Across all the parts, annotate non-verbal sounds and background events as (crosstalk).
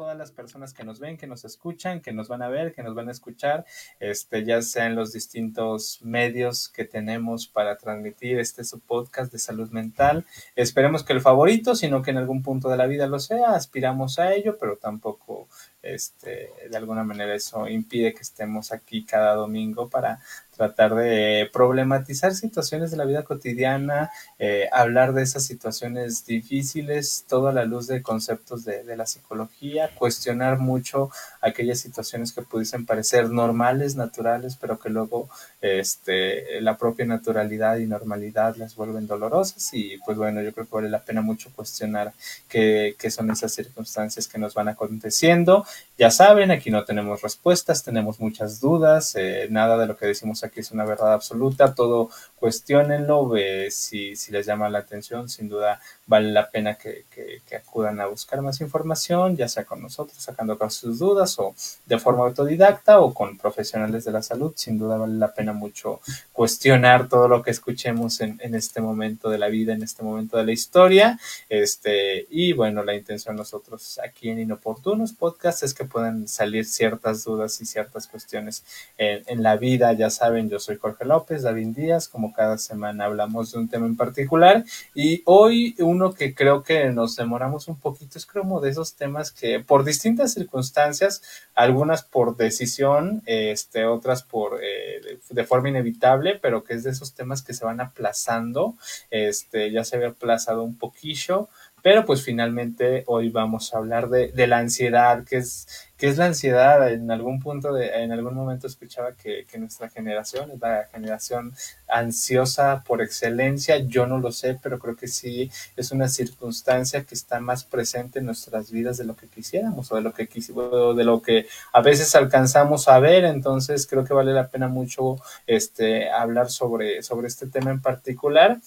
todas las personas que nos ven, que nos escuchan, que nos van a ver, que nos van a escuchar, este, ya sea en los distintos medios que tenemos para transmitir este su podcast de salud mental. Esperemos que el favorito, sino que en algún punto de la vida lo sea, aspiramos a ello, pero tampoco este, de alguna manera eso impide que estemos aquí cada domingo para tratar de problematizar situaciones de la vida cotidiana, eh, hablar de esas situaciones difíciles, toda la luz de conceptos de, de, la psicología, cuestionar mucho aquellas situaciones que pudiesen parecer normales, naturales, pero que luego este, la propia naturalidad y normalidad las vuelven dolorosas y pues bueno, yo creo que vale la pena mucho cuestionar qué, qué son esas circunstancias que nos van aconteciendo. Ya saben, aquí no tenemos respuestas, tenemos muchas dudas, eh, nada de lo que decimos aquí es una verdad absoluta, todo cuestionenlo, eh, si, si les llama la atención, sin duda vale la pena que, que, acudan a buscar más información, ya sea con nosotros, sacando sus dudas o de forma autodidacta o con profesionales de la salud, sin duda vale la pena mucho cuestionar todo lo que escuchemos en, en este momento de la vida, en este momento de la historia, este, y bueno, la intención nosotros aquí en Inoportunos Podcast es que puedan salir ciertas dudas y ciertas cuestiones en la vida, ya saben, yo soy Jorge López, David Díaz, como cada semana hablamos de un tema en particular, y hoy un uno que creo que nos demoramos un poquito, es como de esos temas que por distintas circunstancias, algunas por decisión, este, otras por eh, de forma inevitable, pero que es de esos temas que se van aplazando, este, ya se había aplazado un poquillo, pero pues finalmente hoy vamos a hablar de, de la ansiedad, que es, que es la ansiedad. En algún punto, de, en algún momento escuchaba que, que, nuestra generación es la generación ansiosa por excelencia. Yo no lo sé, pero creo que sí es una circunstancia que está más presente en nuestras vidas de lo que quisiéramos o de lo que, o de lo que a veces alcanzamos a ver. Entonces creo que vale la pena mucho este, hablar sobre, sobre este tema en particular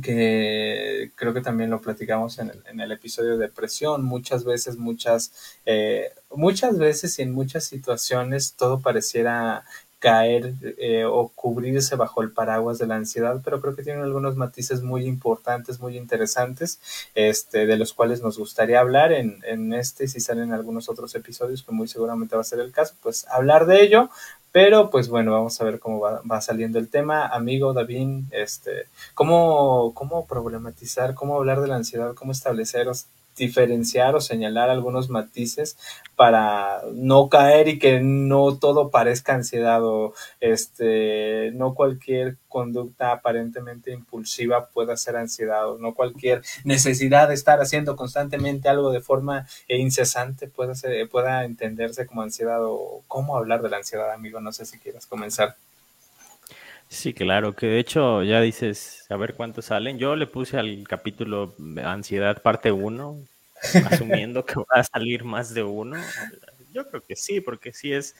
que creo que también lo platicamos en el, en el episodio de depresión, muchas veces, muchas, eh, muchas veces y en muchas situaciones todo pareciera caer eh, o cubrirse bajo el paraguas de la ansiedad, pero creo que tienen algunos matices muy importantes, muy interesantes, este, de los cuales nos gustaría hablar en, en este, si salen algunos otros episodios, que muy seguramente va a ser el caso, pues hablar de ello, pero pues bueno, vamos a ver cómo va, va saliendo el tema. Amigo David, este, ¿cómo, ¿cómo problematizar, cómo hablar de la ansiedad, cómo establecer diferenciar o señalar algunos matices para no caer y que no todo parezca ansiedad o este no cualquier conducta aparentemente impulsiva pueda ser ansiedad o no cualquier necesidad de estar haciendo constantemente algo de forma incesante pueda ser, pueda entenderse como ansiedad o cómo hablar de la ansiedad amigo. No sé si quieras comenzar Sí, claro, que de hecho ya dices, a ver cuántos salen. Yo le puse al capítulo Ansiedad parte 1, asumiendo que va a salir más de uno. Yo creo que sí, porque sí es,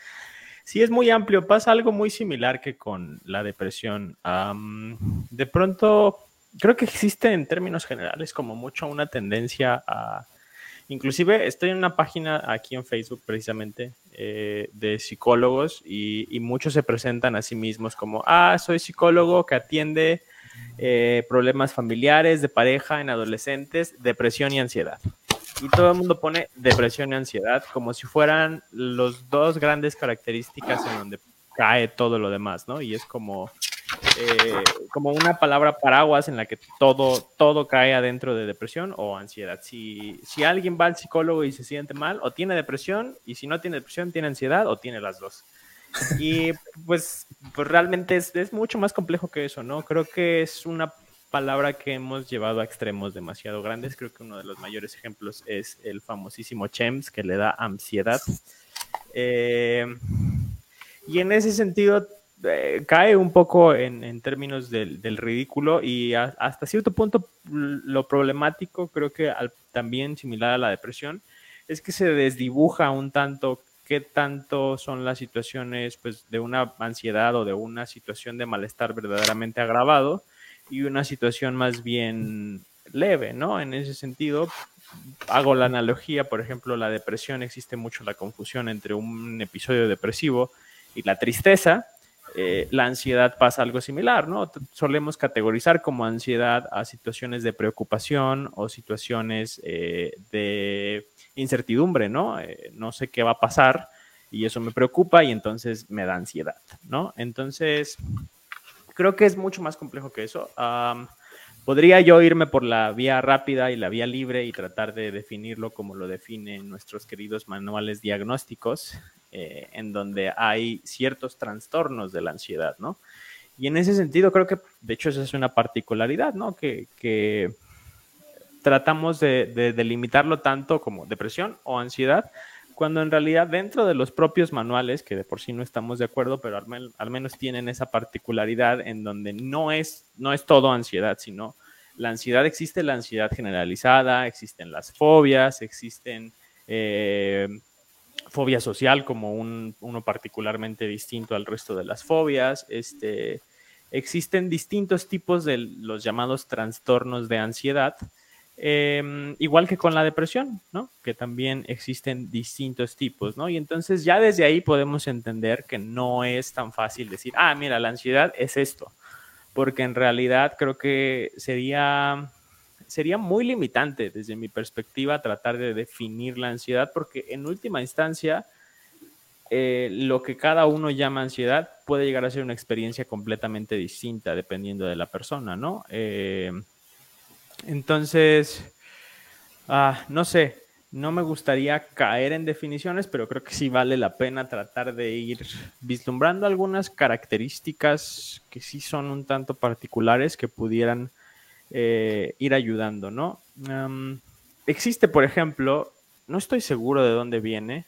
sí es muy amplio. Pasa algo muy similar que con la depresión. Um, de pronto, creo que existe en términos generales como mucho una tendencia a... Inclusive estoy en una página aquí en Facebook precisamente eh, de psicólogos y, y, muchos se presentan a sí mismos como, ah, soy psicólogo que atiende eh, problemas familiares, de pareja, en adolescentes, depresión y ansiedad. Y todo el mundo pone depresión y ansiedad como si fueran los dos grandes características en donde cae todo lo demás, ¿no? Y es como eh, como una palabra paraguas en la que todo, todo cae adentro de depresión o ansiedad. Si, si alguien va al psicólogo y se siente mal, o tiene depresión, y si no tiene depresión, tiene ansiedad o tiene las dos. Y pues, pues realmente es, es mucho más complejo que eso, ¿no? Creo que es una palabra que hemos llevado a extremos demasiado grandes. Creo que uno de los mayores ejemplos es el famosísimo Chems, que le da ansiedad. Eh, y en ese sentido, eh, cae un poco en, términos del, ridículo y hasta cierto punto lo problemático, creo que al, también similar a la depresión, es que se desdibuja un tanto qué tanto son las situaciones pues, de una ansiedad o de una situación de malestar verdaderamente agravado y una situación más bien leve, ¿no? En ese sentido, hago la analogía, por ejemplo, la depresión, existe mucho la confusión entre un episodio depresivo y la tristeza, eh, la ansiedad pasa algo similar, ¿no? Solemos categorizar como ansiedad a situaciones de preocupación o situaciones eh, de incertidumbre, ¿no? Eh, no sé qué va a pasar y eso me preocupa y entonces me da ansiedad, ¿no? Entonces, creo que es mucho más complejo que eso. podría yo irme por la vía rápida y la vía libre y tratar de definirlo como lo definen nuestros queridos manuales diagnósticos, eh, en donde hay ciertos trastornos de la ansiedad, ¿no? Y en ese sentido creo que, de hecho, esa es una particularidad, ¿no? Que, tratamos de, delimitarlo tanto como depresión o ansiedad, cuando en realidad dentro de los propios manuales, que de por sí no estamos de acuerdo, pero al, menos tienen esa particularidad en donde no es, no es todo ansiedad, sino la ansiedad existe, la ansiedad generalizada, existen las fobias, existen eh, fobia social como un, uno particularmente distinto al resto de las fobias. Este, existen distintos tipos de los llamados trastornos de ansiedad, em, igual que con la depresión, ¿no? Que también existen distintos tipos, ¿no? Y entonces ya desde ahí podemos entender que no es tan fácil decir, ah, mira, la ansiedad es esto, porque en realidad creo que sería sería muy limitante desde mi perspectiva tratar de definir la ansiedad porque en última instancia eh, lo que cada uno llama ansiedad puede llegar a ser una experiencia completamente distinta dependiendo de la persona, ¿no? Eh, entonces, ah, no sé, no me gustaría caer en definiciones, pero creo que sí vale la pena tratar de ir vislumbrando algunas características que sí son un tanto particulares que pudieran eh, ir ayudando, ¿no? existe, por ejemplo, no estoy seguro de dónde viene,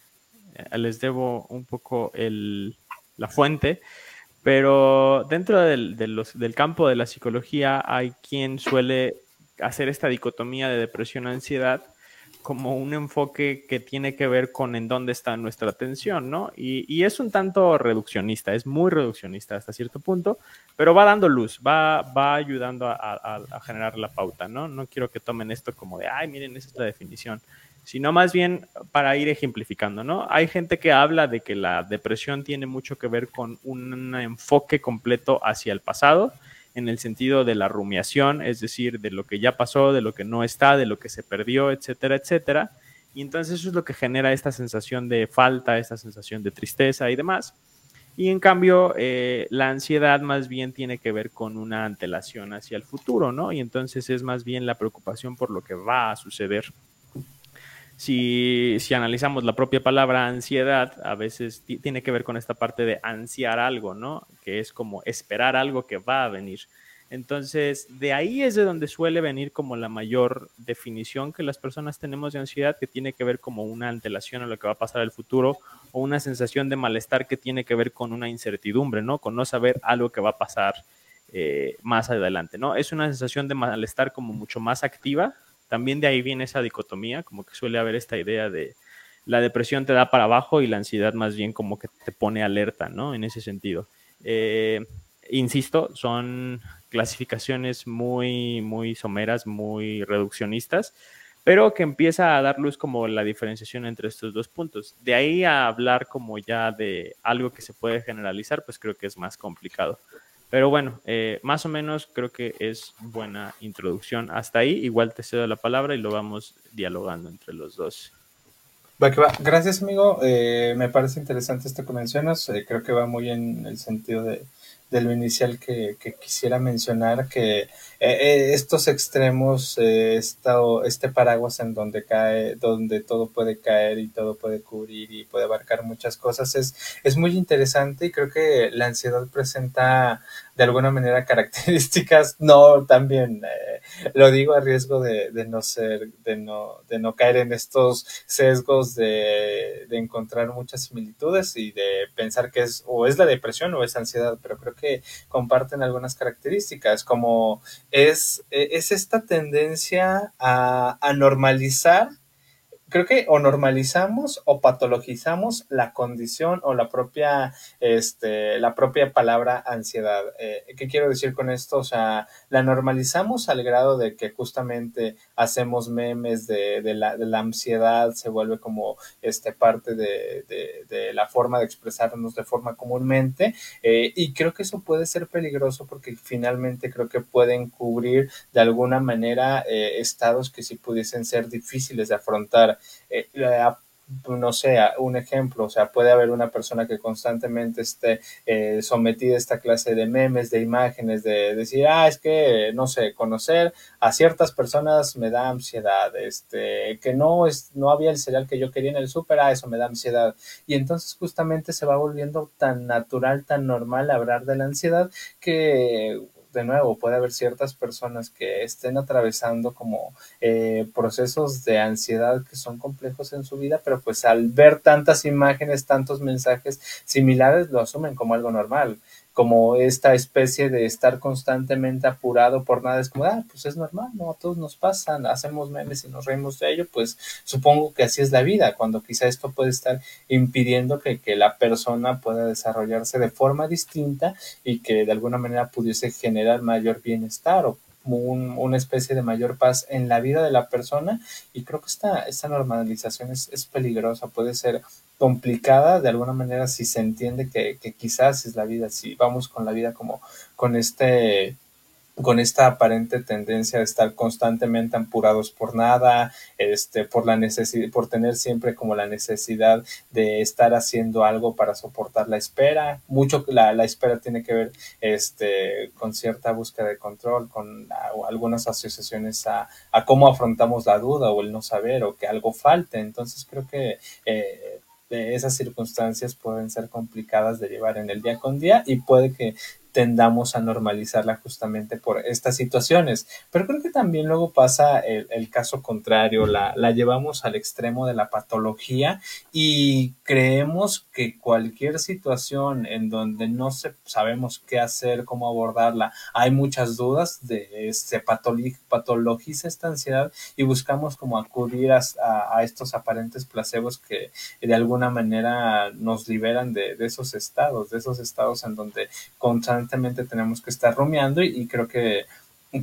eh, les debo un poco la fuente, pero dentro del, del campo de la psicología hay quien suele hacer esta dicotomía de depresión-ansiedad como un enfoque que tiene que ver con en dónde está nuestra atención, ¿no? Y, es un tanto reduccionista, es muy reduccionista hasta cierto punto, pero va dando luz, va, va ayudando a, generar la pauta, ¿no? No quiero que tomen esto como de, ay, miren, esa es la definición, sino más bien para ir ejemplificando, ¿no? Hay gente que habla de que la depresión tiene mucho que ver con un enfoque completo hacia el pasado, en el sentido de la rumiación, es decir, de lo que ya pasó, de lo que no está, de lo que se perdió, etcétera, etcétera. Y entonces eso es lo que genera esta sensación de falta, esta sensación de tristeza y demás. Y en cambio, eh, la ansiedad más bien tiene que ver con una antelación hacia el futuro, ¿no? Y entonces es más bien la preocupación por lo que va a suceder si, analizamos la propia palabra ansiedad, a veces tiene que ver con esta parte de ansiar algo, ¿no? Que es como esperar algo que va a venir. Entonces, de ahí es de donde suele venir como la mayor definición que las personas tenemos de ansiedad, que tiene que ver como una antelación a lo que va a pasar en el futuro o una sensación de malestar que tiene que ver con una incertidumbre, ¿no? Con no saber algo que va a pasar eh, más adelante, ¿no? Es una sensación de malestar como mucho más activa, también de ahí viene esa dicotomía, como que suele haber esta idea de la depresión te da para abajo y la ansiedad más bien como que te pone alerta, ¿no? En ese sentido. Eh, insisto, son clasificaciones muy, muy someras, muy reduccionistas, pero que empieza a dar luz como la diferenciación entre estos dos puntos. De ahí a hablar como ya de algo que se puede generalizar, pues creo que es más complicado. Pero bueno, eh, más o menos creo que es buena introducción. Hasta ahí, igual te cedo la palabra y lo vamos dialogando entre los dos. Gracias, amigo. Eh, me parece interesante esto que mencionas. Eh, creo que va muy en el sentido de, de lo inicial que, quisiera mencionar, que eh, eh, estos extremos, eh, este paraguas en donde cae, donde todo puede caer y todo puede cubrir y puede abarcar muchas cosas, es, es muy interesante y creo que la ansiedad presenta de alguna manera (laughs) características, no también lo digo a riesgo de, de, no ser, de no, de no caer en estos sesgos de, de encontrar muchas similitudes y de pensar que es o es la depresión o es ansiedad, pero creo que comparten algunas características, como es, es esta tendencia a, a normalizar creo que o normalizamos o patologizamos la condición o la propia, este, la propia palabra ansiedad. Eh, ¿Qué quiero decir con esto? O sea, la normalizamos al grado de que justamente hacemos memes de, de, la, de la, ansiedad, se vuelve como este, parte de, de la forma de expresarnos de forma comúnmente. Eh, y creo que eso puede ser peligroso porque finalmente creo que pueden cubrir de alguna manera eh, estados que sí pudiesen ser difíciles de afrontar eh, no sé, un ejemplo, o sea, puede haber una persona que constantemente esté eh, sometida a esta clase de memes, de imágenes, de decir, ah, es que, no sé, conocer a ciertas personas me da ansiedad, este, que no es, no había el cereal que yo quería en el súper, ah, eso me da ansiedad. Y entonces justamente se va volviendo tan natural, tan normal hablar de la ansiedad que de nuevo, puede haber ciertas personas que estén atravesando como eh, procesos de ansiedad que son complejos en su vida, pero pues al ver tantas imágenes, tantos mensajes similares, lo asumen como algo normal como esta especie de estar constantemente apurado por nada, es como, ah, pues es normal, ¿no? A todos nos pasan, hacemos memes y nos reímos de ello, pues supongo que así es la vida, cuando quizá esto puede estar impidiendo que, que la persona pueda desarrollarse de forma distinta y que de alguna manera pudiese generar mayor bienestar o un, una especie de mayor paz en la vida de la persona. Y creo que esta, esta normalización es, es peligrosa, puede ser complicada de alguna manera si se entiende que, que quizás es la vida, si vamos con la vida como con este con esta aparente tendencia de estar constantemente apurados por nada, este, por la necesidad, por tener siempre como la necesidad de estar haciendo algo para soportar la espera. Mucho la, la espera tiene que ver este, con cierta búsqueda de control, con algunas asociaciones a, a, cómo afrontamos la duda o el no saber o que algo falte. Entonces creo que eh, esas circunstancias pueden ser complicadas de llevar en el día con día y puede que tendamos a normalizarla justamente por estas situaciones. Pero creo que también luego pasa el, el caso contrario, la, la, llevamos al extremo de la patología y creemos que cualquier situación en donde no se, sabemos qué hacer, cómo abordarla, hay muchas dudas, de, se patologiza esta ansiedad y buscamos como acudir a, a, a, estos aparentes placebos que de alguna manera nos liberan de, de esos estados, de esos estados en donde constantemente tenemos que estar rumiando y creo que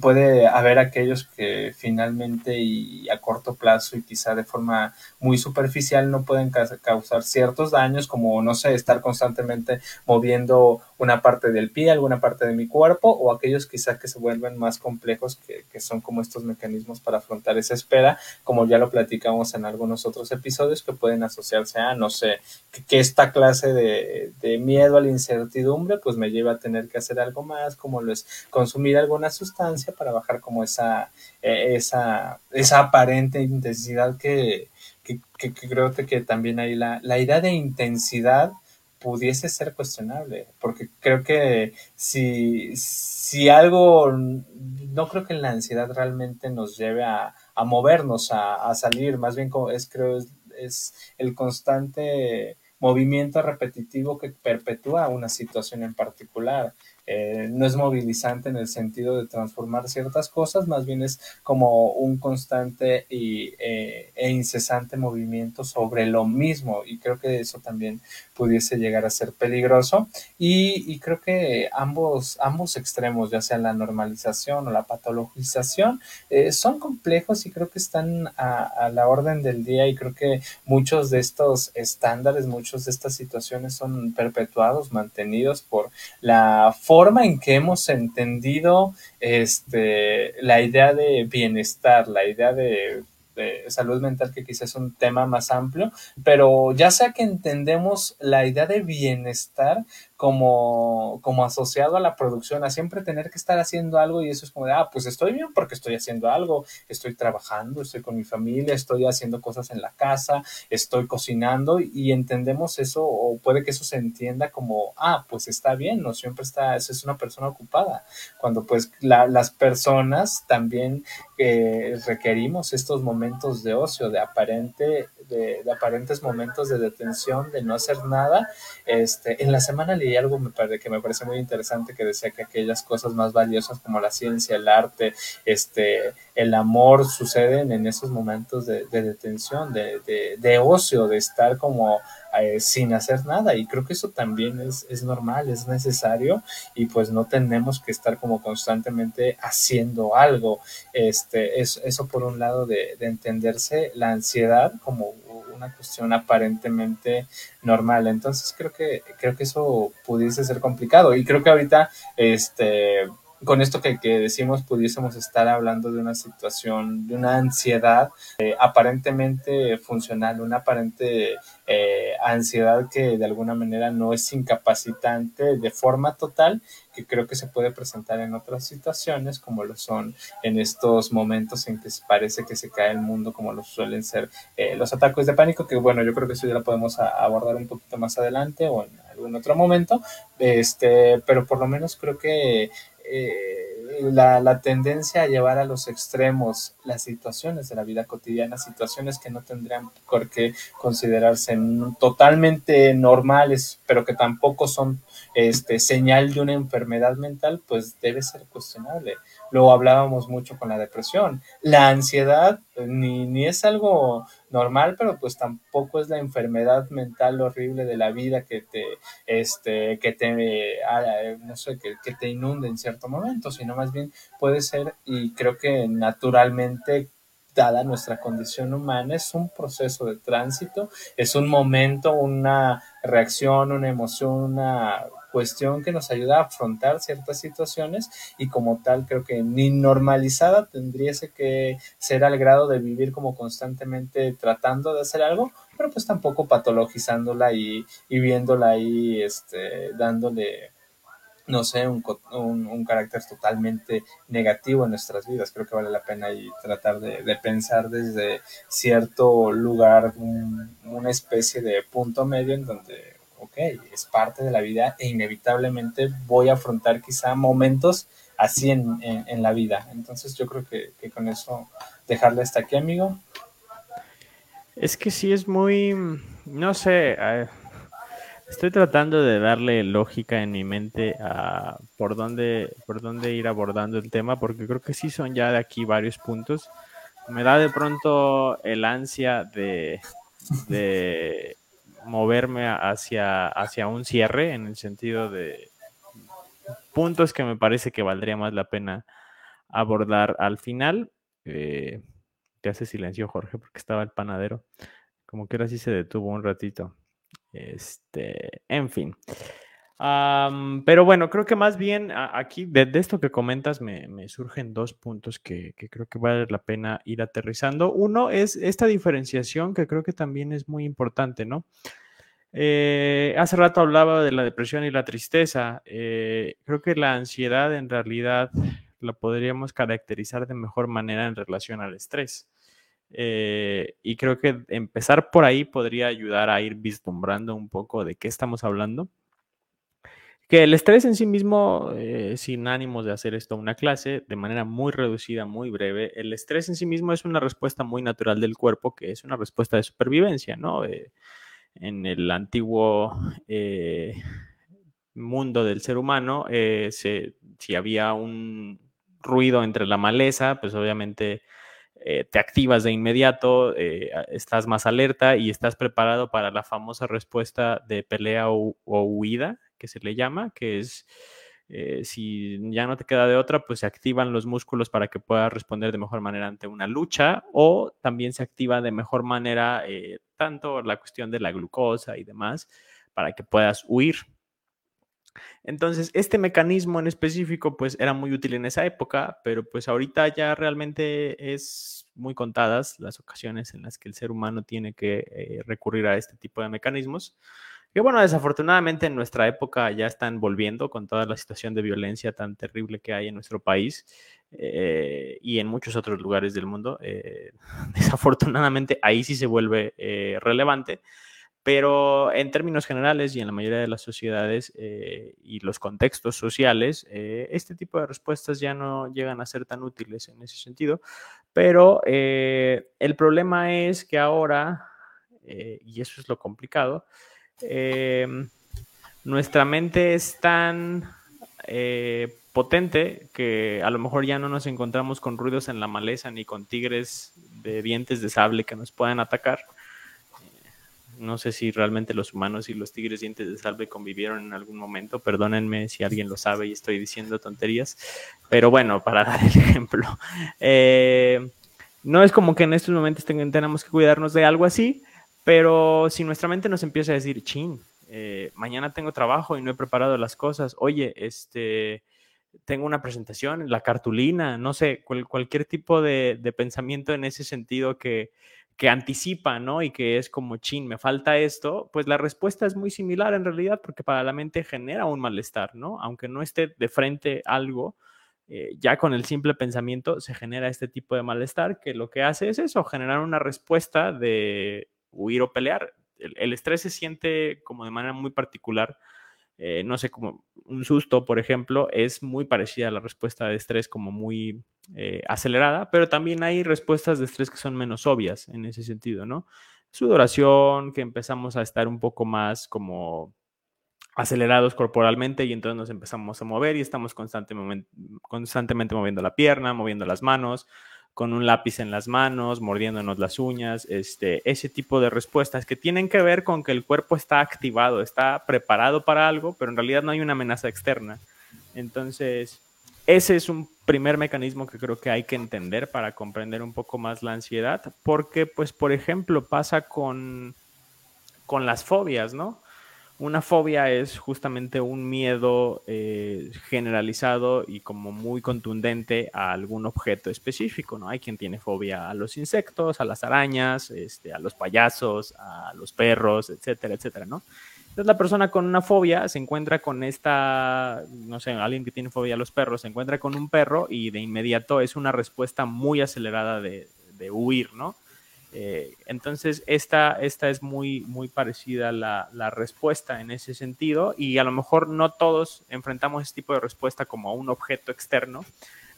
puede haber aquellos que finalmente y a corto plazo y quizá de forma muy superficial no pueden causar ciertos daños como no sé estar constantemente moviendo una parte del pie alguna parte de mi cuerpo o aquellos quizá que se vuelven más complejos que, son como estos mecanismos para afrontar esa espera como ya lo platicamos en algunos otros episodios que pueden asociarse a no sé que, que esta clase de, de miedo a la incertidumbre pues me lleva a tener que hacer algo más como lo es consumir alguna sustancia para bajar como esa, eh, esa, esa aparente intensidad que, que, que, que creo que también hay la, la idea de intensidad pudiese ser cuestionable, porque creo que si, si algo, no creo que la ansiedad realmente nos lleve a, a movernos, a, a, salir, más bien es creo es, es el constante movimiento repetitivo que perpetúa una situación en particular eh, no es movilizante en el sentido de transformar ciertas cosas, más bien es como un constante y, eh, e incesante movimiento sobre lo mismo. Y creo que eso también pudiese llegar a ser peligroso. Y, creo que ambos, ambos extremos, ya sea la normalización o la patologización, eh, son complejos y creo que están a, a la orden del día. Y creo que muchos de estos estándares, muchos de estas situaciones son perpetuados, mantenidos por la forma forma en que hemos entendido este, la idea de bienestar, la idea de, de, salud mental, que quizás es un tema más amplio, pero ya sea que entendemos la idea de bienestar como, como asociado a la producción, a siempre tener que estar haciendo algo y eso es como de, ah, pues estoy bien porque estoy haciendo algo, estoy trabajando, estoy con mi familia, estoy haciendo cosas en la casa, estoy cocinando y entendemos eso o puede que eso se entienda como, ah, pues está bien, no siempre está, eso es una persona ocupada, cuando pues la, las personas también eh, requerimos estos momentos de ocio, de aparente, de, de aparentes momentos de detención, de no hacer nada, este, en la semana leí algo que me parece muy interesante que decía que aquellas cosas más valiosas como la ciencia, el arte, este, el amor suceden en esos momentos de, detención, de, de, ocio, de estar como eh, sin hacer nada y creo que eso también es, es normal, es necesario y pues no tenemos que estar como constantemente haciendo algo. Este, es, eso por un lado de, de entenderse la ansiedad como una cuestión aparentemente normal. Entonces creo que, creo que eso pudiese ser complicado. Y creo que ahorita, este, con esto que, decimos pudiésemos estar hablando de una situación, de una ansiedad eh, aparentemente funcional, una aparente eh, ansiedad que de alguna manera no es incapacitante de forma total, que creo que se puede presentar en otras situaciones, como lo son en estos momentos en que parece que se cae el mundo, como lo suelen ser eh, los ataques de pánico, que bueno, yo creo que eso ya lo podemos abordar un poquito más adelante o en algún otro momento, este, pero por lo menos creo que eh, la, tendencia a llevar a los extremos las situaciones de la vida cotidiana, situaciones que no tendrían por qué considerarse totalmente normales, pero que tampoco son este, señal de una enfermedad mental, pues debe ser cuestionable. Lo hablábamos mucho con la depresión. La ansiedad eh, ni, ni es algo normal, pero pues tampoco es la enfermedad mental horrible de la vida que te, este, que te, ah, no sé, que, que te inunde en cierto momento, sino más bien puede ser, y creo que naturalmente dada nuestra condición humana, es un proceso de tránsito, es un momento, una reacción, una emoción, una cuestión que nos ayuda a afrontar ciertas situaciones y como tal creo que ni normalizada tendría que ser al grado de vivir como constantemente tratando de hacer algo, pero pues tampoco patologizándola y, y viéndola ahí, este, dándole no sé, un, un, carácter totalmente negativo en nuestras vidas. Creo que vale la pena y tratar de, pensar desde cierto lugar, una especie de punto medio en donde, ok, es parte de la vida e inevitablemente voy a afrontar quizá momentos así en, en, la vida. Entonces yo creo que, que con eso dejarle hasta aquí, amigo. Es que sí es muy, no sé, Estoy tratando de darle lógica en mi mente a por dónde, por dónde ir abordando el tema, porque creo que sí son ya de aquí varios puntos. Me da de pronto el ansia de, de moverme hacia, hacia un cierre, en el sentido de puntos que me parece que valdría más la pena abordar al final. Eh, te hace silencio, Jorge, porque estaba el panadero. Como que ahora sí se detuvo un ratito. Este, en fin. Pero bueno, creo que más bien aquí, de, esto que comentas, me, surgen dos puntos que, creo que vale la pena ir aterrizando. Uno es esta diferenciación que creo que también es muy importante, ¿no? Eh, hace rato hablaba de la depresión y la tristeza. Eh, creo que la ansiedad en realidad la podríamos caracterizar de mejor manera en relación al estrés. Eh, y creo que empezar por ahí podría ayudar a ir vislumbrando un poco de qué estamos hablando. Que el estrés en sí mismo, eh, sin ánimos de hacer esto una clase, de manera muy reducida, muy breve, el estrés en sí mismo es una respuesta muy natural del cuerpo, que es una respuesta de supervivencia, ¿no? Eh, en el antiguo mundo del ser humano, si había un ruido entre la maleza, pues obviamente eh, te activas de inmediato, eh, estás más alerta y estás preparado para la famosa respuesta de pelea o, huida, que se le llama, que es eh, si ya no te queda de otra, pues se activan los músculos para que puedas responder de mejor manera ante una lucha o también se activa de mejor manera tanto la cuestión de la glucosa y demás para que puedas huir. Entonces, este mecanismo en específico, pues era muy útil en esa época, pero pues ahorita ya realmente es muy contadas las ocasiones en las que el ser humano tiene que eh, recurrir a este tipo de mecanismos. Que bueno, desafortunadamente en nuestra época ya están volviendo con toda la situación de violencia tan terrible que hay en nuestro país eh, y en muchos otros lugares del mundo. Eh, (laughs) desafortunadamente ahí sí se vuelve relevante. Pero en términos generales y en la mayoría de las sociedades eh, y los contextos sociales, eh, este tipo de respuestas ya no llegan a ser tan útiles en ese sentido. Pero eh, el problema es que ahora, y eso es lo complicado, nuestra mente es tan eh, potente que a lo mejor ya no nos encontramos con ruidos en la maleza ni con tigres de dientes de sable que nos puedan atacar. No sé si realmente los humanos y los tigres dientes de sable convivieron en algún momento. Perdónenme si alguien lo sabe y estoy diciendo tonterías. Pero bueno, para (laughs) dar el ejemplo. Eh, no es como que en estos momentos tenemos que cuidarnos de algo así, pero si nuestra mente nos empieza a decir, chin, eh, mañana tengo trabajo y no he preparado las cosas, oye, este, tengo una presentación, la cartulina, no sé, cualquier tipo de, pensamiento en ese sentido que, que anticipa, ¿no? Y que es como, chin, me falta esto, pues la respuesta es muy similar en realidad porque para la mente genera un malestar, ¿no? Aunque no esté de frente algo, eh, ya con el simple pensamiento se genera este tipo de malestar que lo que hace es eso, generar una respuesta de huir o pelear. el estrés se siente como de manera muy particular eh, no sé, como un susto, por ejemplo, es muy parecida a la respuesta de estrés, como muy eh, acelerada, pero también hay respuestas de estrés que son menos obvias en ese sentido, ¿no? Sudoración, que empezamos a estar un poco más como acelerados corporalmente y entonces nos empezamos a mover y estamos constantemente, constantemente moviendo la pierna, moviendo las manos, con un lápiz en las manos, mordiéndonos las uñas, este, ese tipo de respuestas que tienen que ver con que el cuerpo está activado, está preparado para algo, pero en realidad no hay una amenaza externa. Entonces, ese es un primer mecanismo que creo que hay que entender para comprender un poco más la ansiedad, porque, pues, por ejemplo, pasa con, con las fobias, ¿no? Una fobia es justamente un miedo eh, generalizado y como muy contundente a algún objeto específico, ¿no? Hay quien tiene fobia a los insectos, a las arañas, este, a los payasos, a los perros, etcétera, etcétera, ¿no? Entonces la persona con una fobia se encuentra con esta, no sé, alguien que tiene fobia a los perros, se encuentra con un perro y de inmediato es una respuesta muy acelerada de, de huir, ¿no? Eh, entonces, esta, esta es muy, muy parecida la, la respuesta en ese sentido y a lo mejor no todos enfrentamos este tipo de respuesta como a un objeto externo,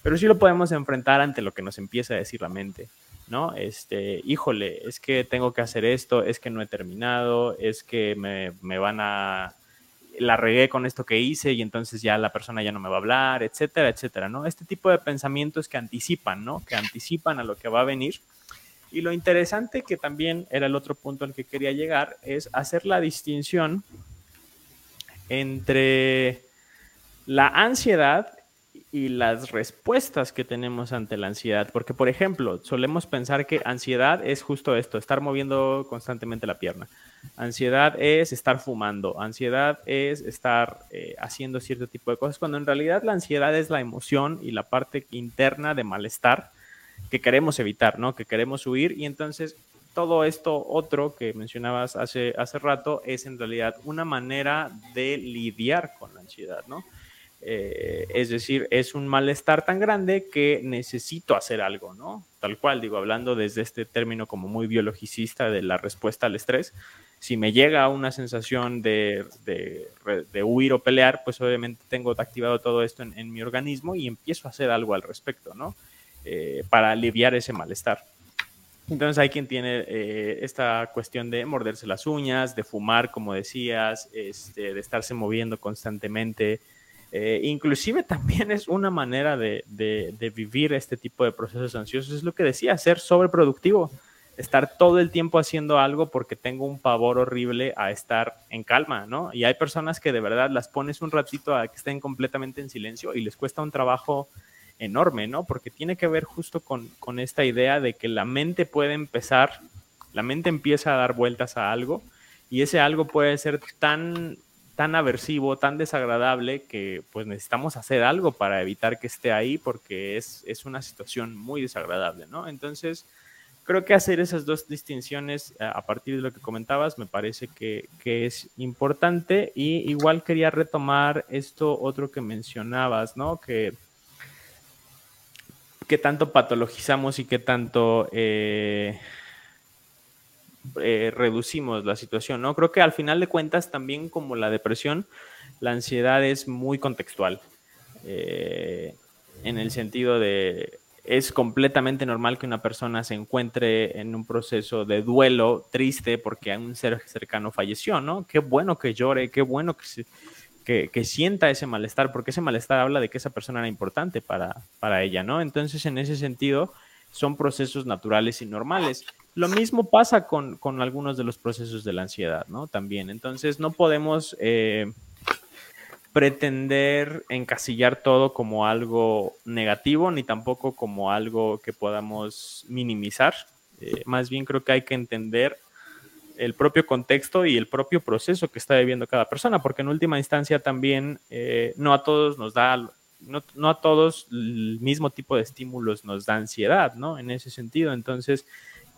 pero sí lo podemos enfrentar ante lo que nos empieza a decir la mente, ¿no? Este, híjole, es que tengo que hacer esto, es que no he terminado, es que me, me van a la regué con esto que hice y entonces ya la persona ya no me va a hablar, etcétera, etcétera, ¿no? Este tipo de pensamientos que anticipan, ¿no? Que anticipan a lo que va a venir y lo interesante que también era el otro punto al que quería llegar es hacer la distinción entre la ansiedad y las respuestas que tenemos ante la ansiedad. Porque, por ejemplo, solemos pensar que ansiedad es justo esto, estar moviendo constantemente la pierna. Ansiedad es estar fumando. Ansiedad es estar eh, haciendo cierto tipo de cosas, cuando en realidad la ansiedad es la emoción y la parte interna de malestar que queremos evitar, ¿no? Que queremos huir y entonces todo esto otro que mencionabas hace, hace rato es en realidad una manera de lidiar con la ansiedad, ¿no? Eh, es decir, es un malestar tan grande que necesito hacer algo, ¿no? Tal cual, digo, hablando desde este término como muy biologicista de la respuesta al estrés, si me llega una sensación de, de, huir o pelear, pues obviamente tengo activado todo esto en, en mi organismo y empiezo a hacer algo al respecto, ¿no? Eh, para aliviar ese malestar. Entonces hay quien tiene eh, esta cuestión de morderse las uñas, de fumar, como decías, este, de estarse moviendo constantemente. Eh, inclusive también es una manera de, de, vivir este tipo de procesos ansiosos. Es lo que decía, ser sobreproductivo, estar todo el tiempo haciendo algo porque tengo un pavor horrible a estar en calma, ¿no? Y hay personas que de verdad las pones un ratito a que estén completamente en silencio y les cuesta un trabajo enorme, ¿no? Porque tiene que ver justo con, esta idea de que la mente puede empezar, la mente empieza a dar vueltas a algo y ese algo puede ser tan, tan aversivo, tan desagradable que pues necesitamos hacer algo para evitar que esté ahí porque es, es una situación muy desagradable, ¿no? Entonces, creo que hacer esas dos distinciones eh, a partir de lo que comentabas me parece que, que, es importante y igual quería retomar esto otro que mencionabas, ¿no? Que qué tanto patologizamos y qué tanto eh, eh, reducimos la situación, ¿no? Creo que al final de cuentas, también como la depresión, la ansiedad es muy contextual. Eh, en el sentido de es completamente normal que una persona se encuentre en un proceso de duelo triste porque un ser cercano falleció, ¿no? Qué bueno que llore, qué bueno que, que, sienta ese malestar, porque ese malestar habla de que esa persona era importante para, para ella, ¿no? Entonces, en ese sentido, son procesos naturales y normales. Lo mismo pasa con, con algunos de los procesos de la ansiedad, ¿no? También. Entonces, no podemos... Eh, pretender encasillar todo como algo negativo ni tampoco como algo que podamos minimizar. Eh, más bien creo que hay que entender el propio contexto y el propio proceso que está viviendo cada persona, porque en última instancia también eh, no a todos nos da, no, a todos el mismo tipo de estímulos nos da ansiedad, ¿no? En ese sentido, entonces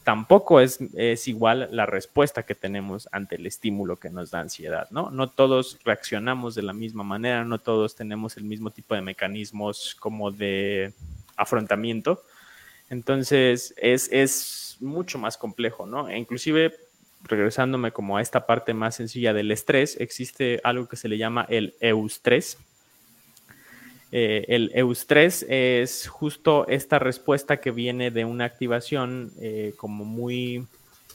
tampoco es, es, igual la respuesta que tenemos ante el estímulo que nos da ansiedad, ¿no? No todos reaccionamos de la misma manera, no todos tenemos el mismo tipo de mecanismos como de afrontamiento. Entonces, es, es mucho más complejo, ¿no? E inclusive, regresándome como a esta parte más sencilla del estrés, existe algo que se le llama el eustrés, eh, el eustrés es justo esta respuesta que viene de una activación eh, como muy...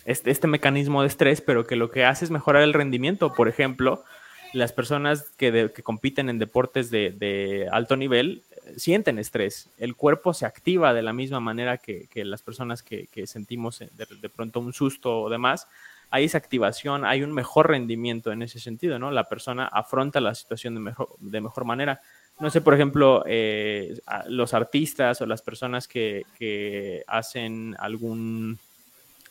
Este, este, mecanismo de estrés, pero que lo que hace es mejorar el rendimiento. Por ejemplo, las personas que, compiten en deportes de, alto nivel eh, sienten estrés. El cuerpo se activa de la misma manera que, las personas que, sentimos de, pronto un susto o demás. Hay esa activación, hay un mejor rendimiento en ese sentido, ¿no? La persona afronta la situación de mejor, de mejor manera no sé, por ejemplo, eh, los artistas o las personas que, hacen algún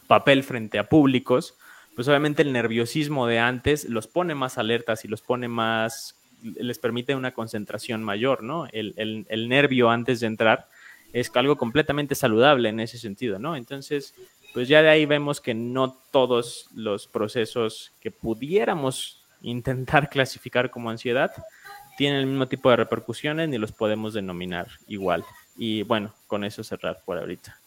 papel frente a públicos, pues obviamente el nerviosismo de antes los pone más alertas y los pone más, les permite una concentración mayor, ¿no? El, el, nervio antes de entrar es algo completamente saludable en ese sentido, ¿no? Entonces, pues ya de ahí vemos que no todos los procesos que pudiéramos intentar (laughs) clasificar como ansiedad tienen el mismo tipo de repercusiones ni los podemos denominar igual. Y bueno, con eso cerrar por ahorita.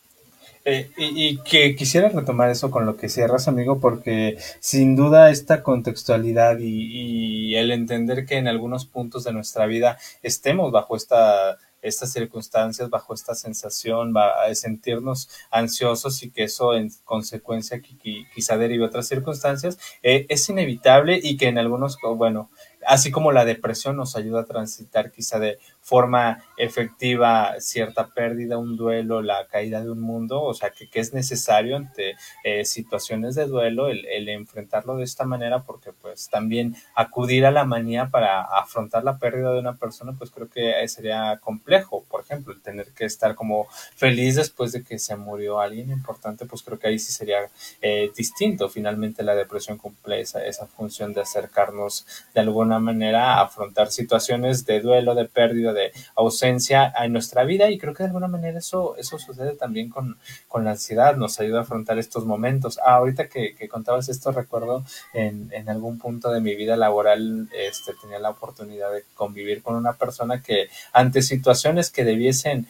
Eh, y, que quisiera retomar eso con lo que cierras, amigo, porque sin duda esta contextualidad y, el entender que en algunos puntos de nuestra vida estemos bajo esta estas circunstancias, bajo esta sensación, va a sentirnos ansiosos y que eso en consecuencia quizá derive otras circunstancias, eh, es inevitable y que en algunos, bueno, así como la depresión nos ayuda a transitar quizá de forma efectiva cierta pérdida, un duelo, la caída de un mundo, o sea, que, que es necesario ante eh, situaciones de duelo el, enfrentarlo de esta manera porque pues también acudir a la manía para afrontar la pérdida de una persona, pues creo que sería complejo, por ejemplo, el tener que estar como feliz después de que se murió alguien importante, pues creo que ahí sí sería eh, distinto. Finalmente la depresión cumple esa, esa función de acercarnos de alguna manera a afrontar situaciones de duelo, de pérdida, de ausencia en nuestra vida y creo que de alguna manera eso, eso sucede también con, con la ansiedad, nos ayuda a afrontar estos momentos. Ah, ahorita que, que contabas esto, recuerdo en, en, algún punto de mi vida laboral este, tenía la oportunidad de convivir con una persona que ante situaciones que debiesen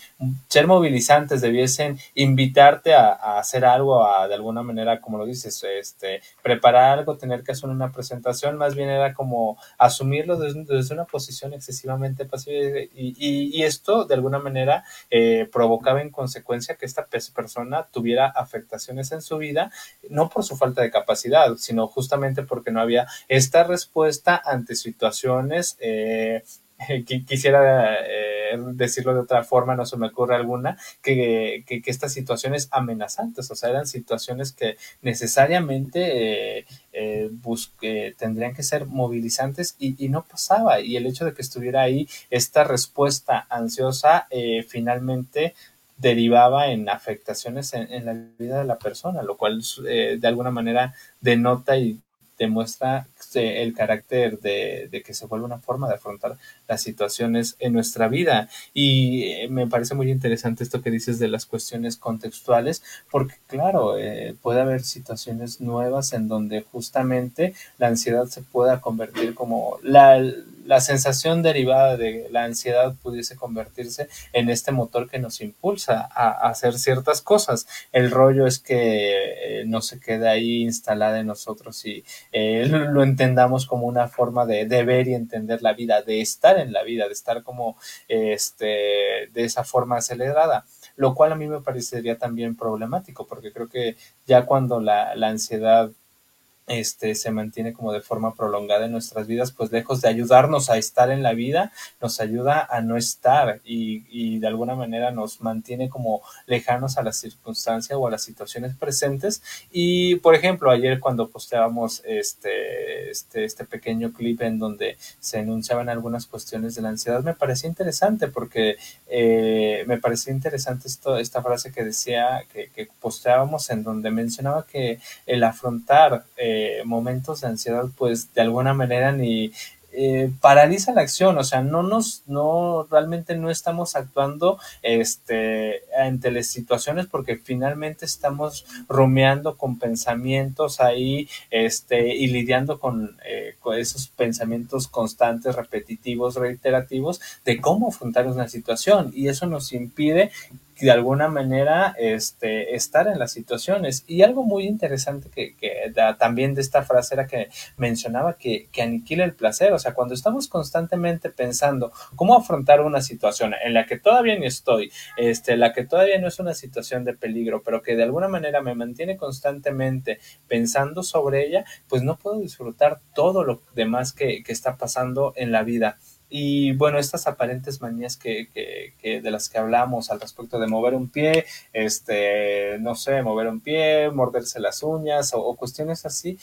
ser movilizantes, debiesen invitarte a, hacer algo, a de alguna manera, como lo dices, este, preparar algo, tener que hacer una presentación, más bien era como asumirlo desde, desde una posición excesivamente pasiva y, esto de alguna manera eh, provocaba en consecuencia que esta persona tuviera afectaciones en su vida, no por su falta de capacidad, sino justamente porque no había esta respuesta ante situaciones eh, (laughs) quisiera eh, decirlo de otra forma, no se me ocurre alguna, que, que, estas situaciones amenazantes, o sea, eran situaciones que necesariamente eh, eh, tendrían que ser movilizantes y, no pasaba. Y el hecho de que estuviera ahí esta respuesta ansiosa finalmente derivaba en afectaciones en, la vida de la persona, lo cual de alguna manera denota y demuestra este, el carácter de, que se vuelve una forma de afrontar las situaciones en nuestra vida. Y eh, me parece muy interesante esto que dices de las cuestiones contextuales, porque claro, eh, puede haber situaciones nuevas en donde justamente la ansiedad se pueda convertir como la, la sensación derivada de la ansiedad pudiese convertirse en este motor que nos impulsa a, hacer ciertas cosas. El rollo es que eh, no se quede ahí instalada en nosotros y eh, (laughs) lo entendamos como una forma de, ver y entender la vida, de estar en la vida, de estar como este, de esa forma acelerada. lo cual a mí me parecería también problemático, porque creo que ya cuando la ansiedad este, se mantiene como de forma prolongada en nuestras vidas, pues lejos de ayudarnos a estar en la vida, nos ayuda a no estar y, y de alguna manera nos mantiene como lejanos a la circunstancia o a las situaciones presentes. Y, por ejemplo, ayer cuando posteábamos este, este, este pequeño clip en donde se enunciaban algunas cuestiones de la ansiedad, me parecía interesante porque eh, me parecía interesante esto, esta frase que decía, que, que posteábamos en donde mencionaba que el afrontar eh, momentos de ansiedad, pues de alguna manera ni eh, paraliza la acción, o sea, no nos, no, realmente no estamos actuando este, ante las situaciones porque finalmente estamos rumiando con pensamientos ahí, este, y lidiando con, eh, con esos pensamientos constantes, repetitivos, reiterativos de cómo afrontar una situación. Y eso nos impide de alguna manera este, estar en las situaciones. Y algo muy interesante que, que también de esta frase era que mencionaba que, que aniquila el placer. O sea, cuando estamos constantemente pensando cómo afrontar una situación en la que todavía ni estoy, este, la que todavía no es una situación de peligro, pero que de alguna manera me mantiene constantemente pensando sobre ella, pues no puedo disfrutar todo lo demás que, que está pasando en la vida. Y bueno, estas aparentes manías que, que, que, de las que hablamos al respecto de mover un pie, este, no sé, mover un pie, morderse las uñas o, cuestiones así,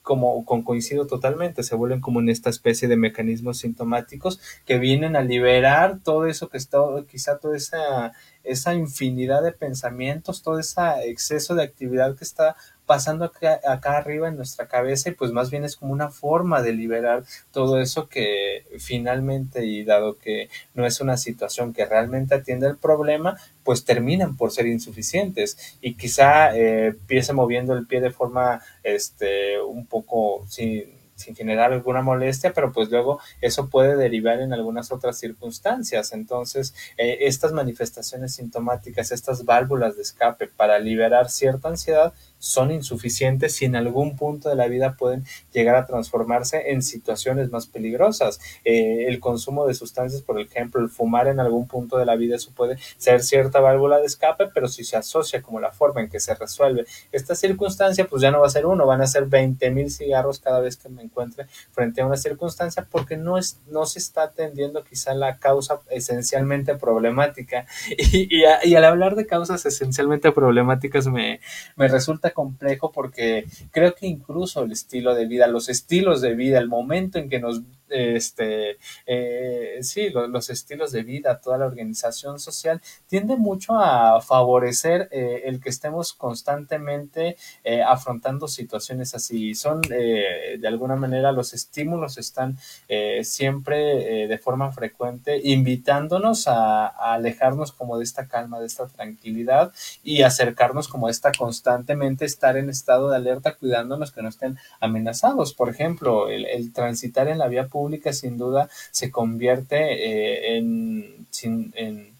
como con coincido totalmente, se vuelven como en esta especie de mecanismos sintomáticos que vienen a liberar todo eso que está, quizá toda esa, esa infinidad de pensamientos, todo ese exceso de actividad que está pasando acá, acá, arriba en nuestra cabeza y pues más bien es como una forma de liberar todo eso que finalmente y dado que no es una situación que realmente atiende el problema, pues terminan por ser insuficientes y quizá eh, empiece moviendo el pie de forma este un poco sin sin generar alguna molestia, pero pues luego eso puede derivar en algunas otras circunstancias. Entonces, eh, estas manifestaciones sintomáticas, estas válvulas de escape para liberar cierta ansiedad, son insuficientes y en algún punto de la vida pueden llegar a transformarse en situaciones más peligrosas. Eh, el consumo de sustancias, por ejemplo, el fumar en algún punto de la vida, eso puede ser cierta válvula de escape, pero si se asocia como la forma en que se resuelve esta circunstancia, pues ya no va a ser uno, van a ser 20 mil cigarros cada vez que me encuentre frente a una circunstancia porque no, es, no se está atendiendo quizá la causa esencialmente problemática. (laughs) Y, y, al hablar de causas esencialmente problemáticas me, me resulta complejo porque creo que incluso el estilo de vida, los estilos de vida, el momento en que nos este, eh, sí, los, los, estilos de vida, toda la organización social, tiende mucho a favorecer eh, el que estemos constantemente eh, afrontando situaciones así. Son, de alguna manera, los estímulos están siempre de forma frecuente invitándonos a, a, alejarnos como de esta calma, de esta tranquilidad y acercarnos como a esta constantemente estar en estado de alerta, cuidándonos que no estén amenazados. Por ejemplo, el, el transitar en la vía pública sin duda se convierte eh, en, sin, en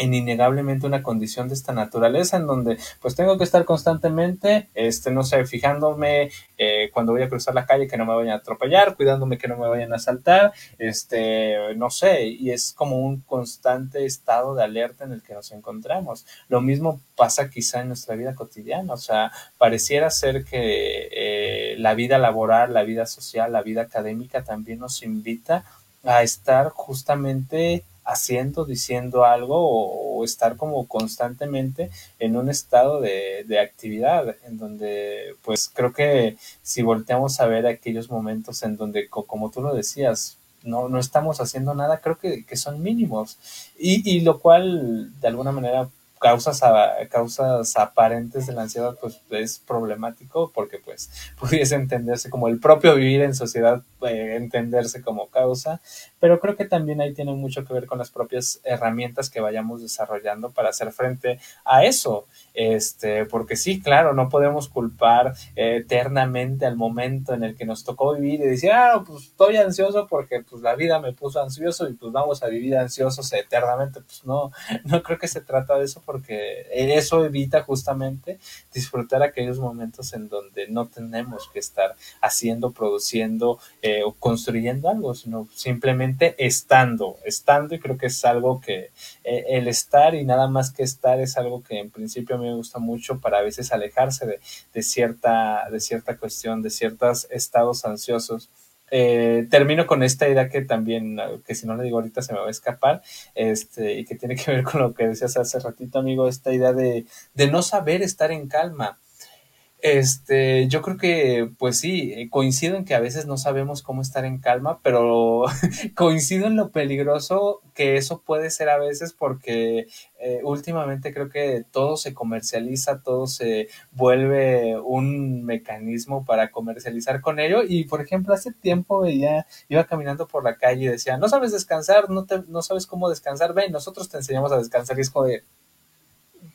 en innegablemente una condición de esta naturaleza en donde pues tengo que estar constantemente, este, no sé, fijándome eh, cuando voy a cruzar la calle que no me vayan a atropellar, cuidándome que no me vayan a asaltar, este, no sé, y es como un constante estado de alerta en el que nos encontramos. Lo mismo pasa quizá en nuestra vida cotidiana, o sea, pareciera ser que eh, la vida laboral, la vida social, la vida académica también nos invita a estar justamente haciendo, diciendo algo o, estar como constantemente en un estado de, de, actividad, en donde pues creo que si volteamos a ver aquellos momentos en donde, como tú lo decías, no, no estamos haciendo nada, creo que, que son mínimos. Y, y lo cual de alguna manera causas, causas aparentes de la ansiedad pues es problemático porque pues (laughs) pudiese entenderse como el propio vivir en sociedad eh, entenderse como causa pero creo que también ahí tiene mucho que ver con las propias herramientas que vayamos desarrollando para hacer frente a eso. Este porque sí claro no podemos culpar eh, eternamente al momento en el que nos tocó vivir y decir ah pues estoy ansioso porque pues la vida me puso ansioso y pues vamos a vivir ansiosos eternamente pues no (laughs) no creo que se trata de eso porque eso evita justamente disfrutar aquellos momentos en donde no tenemos que estar haciendo, produciendo, eh, construyendo algo, sino simplemente estando, estando y creo que es algo que eh, el estar y nada más que estar es algo que en principio a mí me gusta mucho para a veces alejarse de, de cierta, de cierta cuestión, de ciertos estados ansiosos. Eh, termino con esta idea que también, que si no le digo ahorita se me va a escapar, este, y que tiene que ver con lo que decías hace ratito, amigo, esta idea de, de no saber estar en calma. Este, yo creo que, pues sí, eh, coincido en que a veces no sabemos cómo estar en calma, pero (laughs) coincido en lo peligroso que eso puede ser a veces porque eh, últimamente creo que todo se comercializa, todo se vuelve un mecanismo para comercializar con ello. Y por ejemplo, hace tiempo veía, iba caminando por la calle y decía, no sabes descansar, no, te, no sabes cómo descansar, ven, nosotros te enseñamos a descansar y es de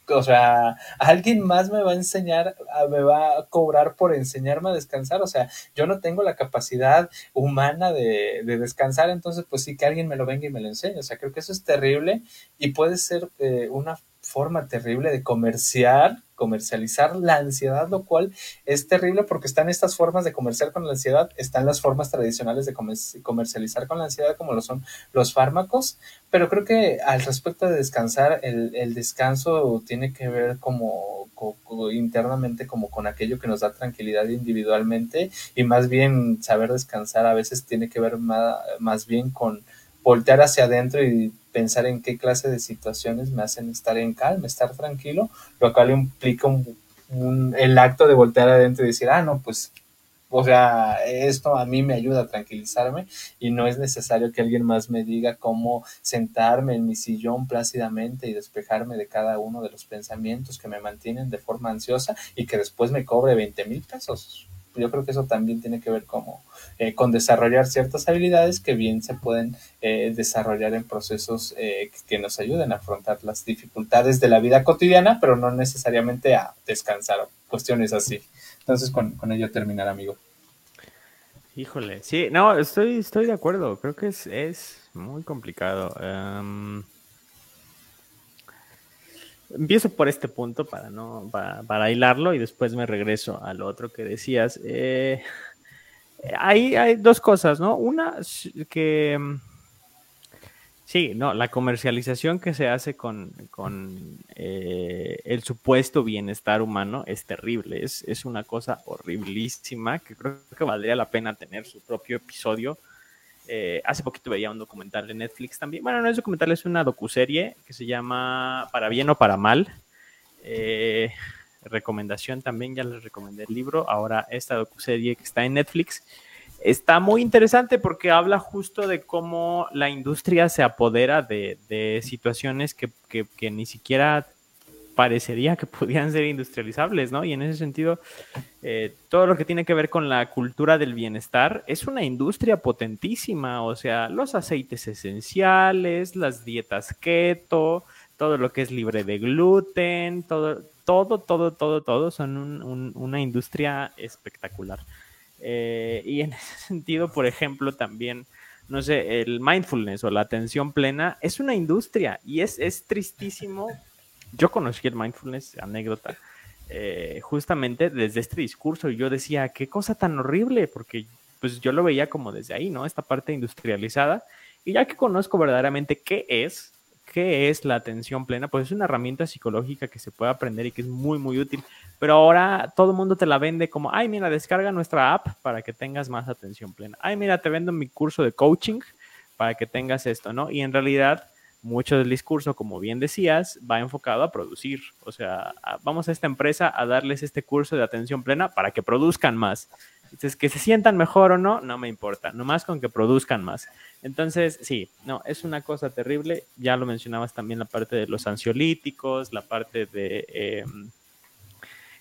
o sea, alguien más me va a enseñar, me va a cobrar por enseñarme a descansar, o sea, yo no tengo la capacidad humana de, de descansar, entonces pues sí que alguien me lo venga y me lo enseñe, o sea, creo que eso es terrible y puede ser eh, una forma terrible de comerciar, comercializar la ansiedad, lo cual es terrible porque están estas formas de comerciar con la ansiedad, están las formas tradicionales de comercializar con la ansiedad como lo son los fármacos, pero creo que al respecto de descansar, el, descanso tiene que ver como, internamente como con aquello que nos da tranquilidad individualmente y más bien saber descansar a veces tiene que ver más bien con voltear hacia adentro y pensar en qué clase de situaciones me hacen estar en calma, estar tranquilo, lo cual implica un, el acto de voltear adentro y decir, ah, no, pues, o sea, esto a mí me ayuda a tranquilizarme y no es necesario que alguien más me diga cómo sentarme en mi sillón plácidamente y despejarme de cada uno de los pensamientos que me mantienen de forma ansiosa y que después me cobre 20 mil pesos yo creo que eso también tiene que ver como, eh, con desarrollar ciertas habilidades que bien se pueden eh, desarrollar en procesos eh, que nos ayuden a afrontar las dificultades de la vida cotidiana, pero no necesariamente a descansar o cuestiones así. Entonces, con, con ello terminar, amigo. Híjole, sí, no, estoy, estoy de acuerdo. Creo que es, es muy complicado. Em, Empiezo por este punto para no para, hilarlo y después me regreso al otro que decías. Eh, hay, hay dos cosas, ¿no? Una que sí, no, la comercialización que se hace con, eh, el supuesto bienestar humano es terrible, es, es una cosa horriblísima que creo que valdría la pena tener su propio episodio eh, hace poquito veía un documental de Netflix también. Bueno, no es documental, es una docuserie que se llama Para bien o para mal. Eh, recomendación también, ya les recomendé el libro. Ahora esta docuserie que está en Netflix está muy interesante porque habla justo de cómo la industria se apodera de, situaciones que, que, ni siquiera parecería que podían ser industrializables, ¿no? Y en ese sentido, eh, todo lo que tiene que ver con la cultura del bienestar es una industria potentísima, o sea, los aceites esenciales, las dietas keto, todo lo que es libre de gluten, todo, todo, todo, todo, todo son una industria espectacular. Eh, y en ese (laughs) sentido, por ejemplo, también no sé, el mindfulness o la atención plena es una industria y es tristísimo yo conocí el mindfulness, anécdota, eh, justamente desde este discurso y yo decía, qué cosa tan horrible, porque pues yo lo veía como desde ahí, ¿no? Esta parte industrializada. Y ya que conozco verdaderamente qué es, qué es la atención plena, pues es una herramienta psicológica que se puede aprender y que es muy, muy útil. Pero ahora todo el mundo te la vende como, ay, mira, descarga nuestra app para que tengas más atención plena. Ay, mira, te vendo mi curso de coaching para que tengas esto, ¿no? Y en realidad mucho del discurso, como bien decías, va enfocado a producir. O sea, vamos a esta empresa a darles este curso de atención plena para que produzcan más. Entonces, que se sientan mejor o no, no me importa, nomás con que produzcan más. Entonces, sí, no, es una cosa terrible. Ya lo mencionabas también la parte de los ansiolíticos, la parte de... Em,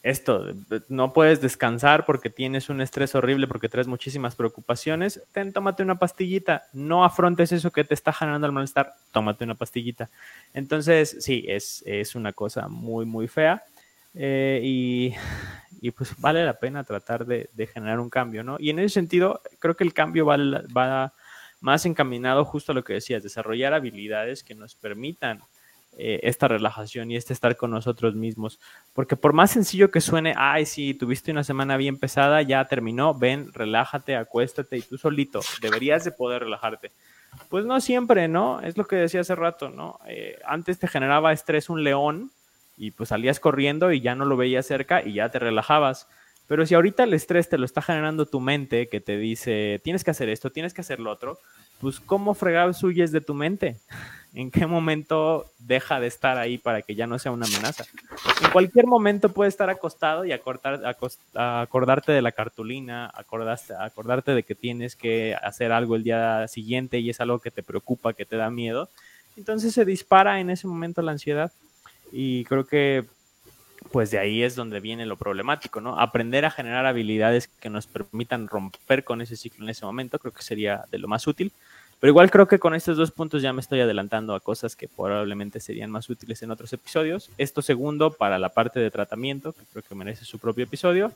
esto, no puedes descansar porque tienes un estrés horrible, porque traes muchísimas preocupaciones, tómate una pastillita, no afrontes eso que te está generando el malestar, tómate una pastillita. Entonces, sí, es, es una cosa muy, muy fea eh, y, y, pues vale la pena tratar de, de, generar un cambio, ¿no? Y en ese sentido, creo que el cambio va, va más encaminado justo a lo que decías, desarrollar habilidades que nos permitan eh, esta relajación y este estar con nosotros mismos. Porque por más sencillo que suene, ay, si tuviste una semana bien pesada, ya terminó, ven, relájate, acuéstate y tú solito, deberías de poder relajarte. Pues no siempre, ¿no? Es lo que decía hace rato, ¿no? Eh, antes te generaba estrés un león y pues salías corriendo y ya no lo veías cerca y ya te relajabas. Pero si ahorita el estrés te lo está generando tu mente, que te dice, tienes que hacer esto, tienes que hacer lo otro, pues ¿cómo fregados huyes de tu mente? ¿En qué momento deja de estar ahí para que ya no sea una amenaza? En cualquier momento puede estar acostado y acordarte de la cartulina, acordarte de que tienes que hacer algo el día siguiente y es algo que te preocupa, que te da miedo. Entonces se dispara en ese momento la ansiedad. Y creo que pues de ahí es donde viene lo problemático, ¿no? Aprender a generar habilidades que nos permitan romper con ese ciclo en ese momento, creo que sería de lo más útil. Pero igual creo que con estos dos puntos ya me estoy adelantando a cosas que probablemente serían más útiles en otros episodios. Esto segundo para la parte de tratamiento, que creo que merece su propio episodio.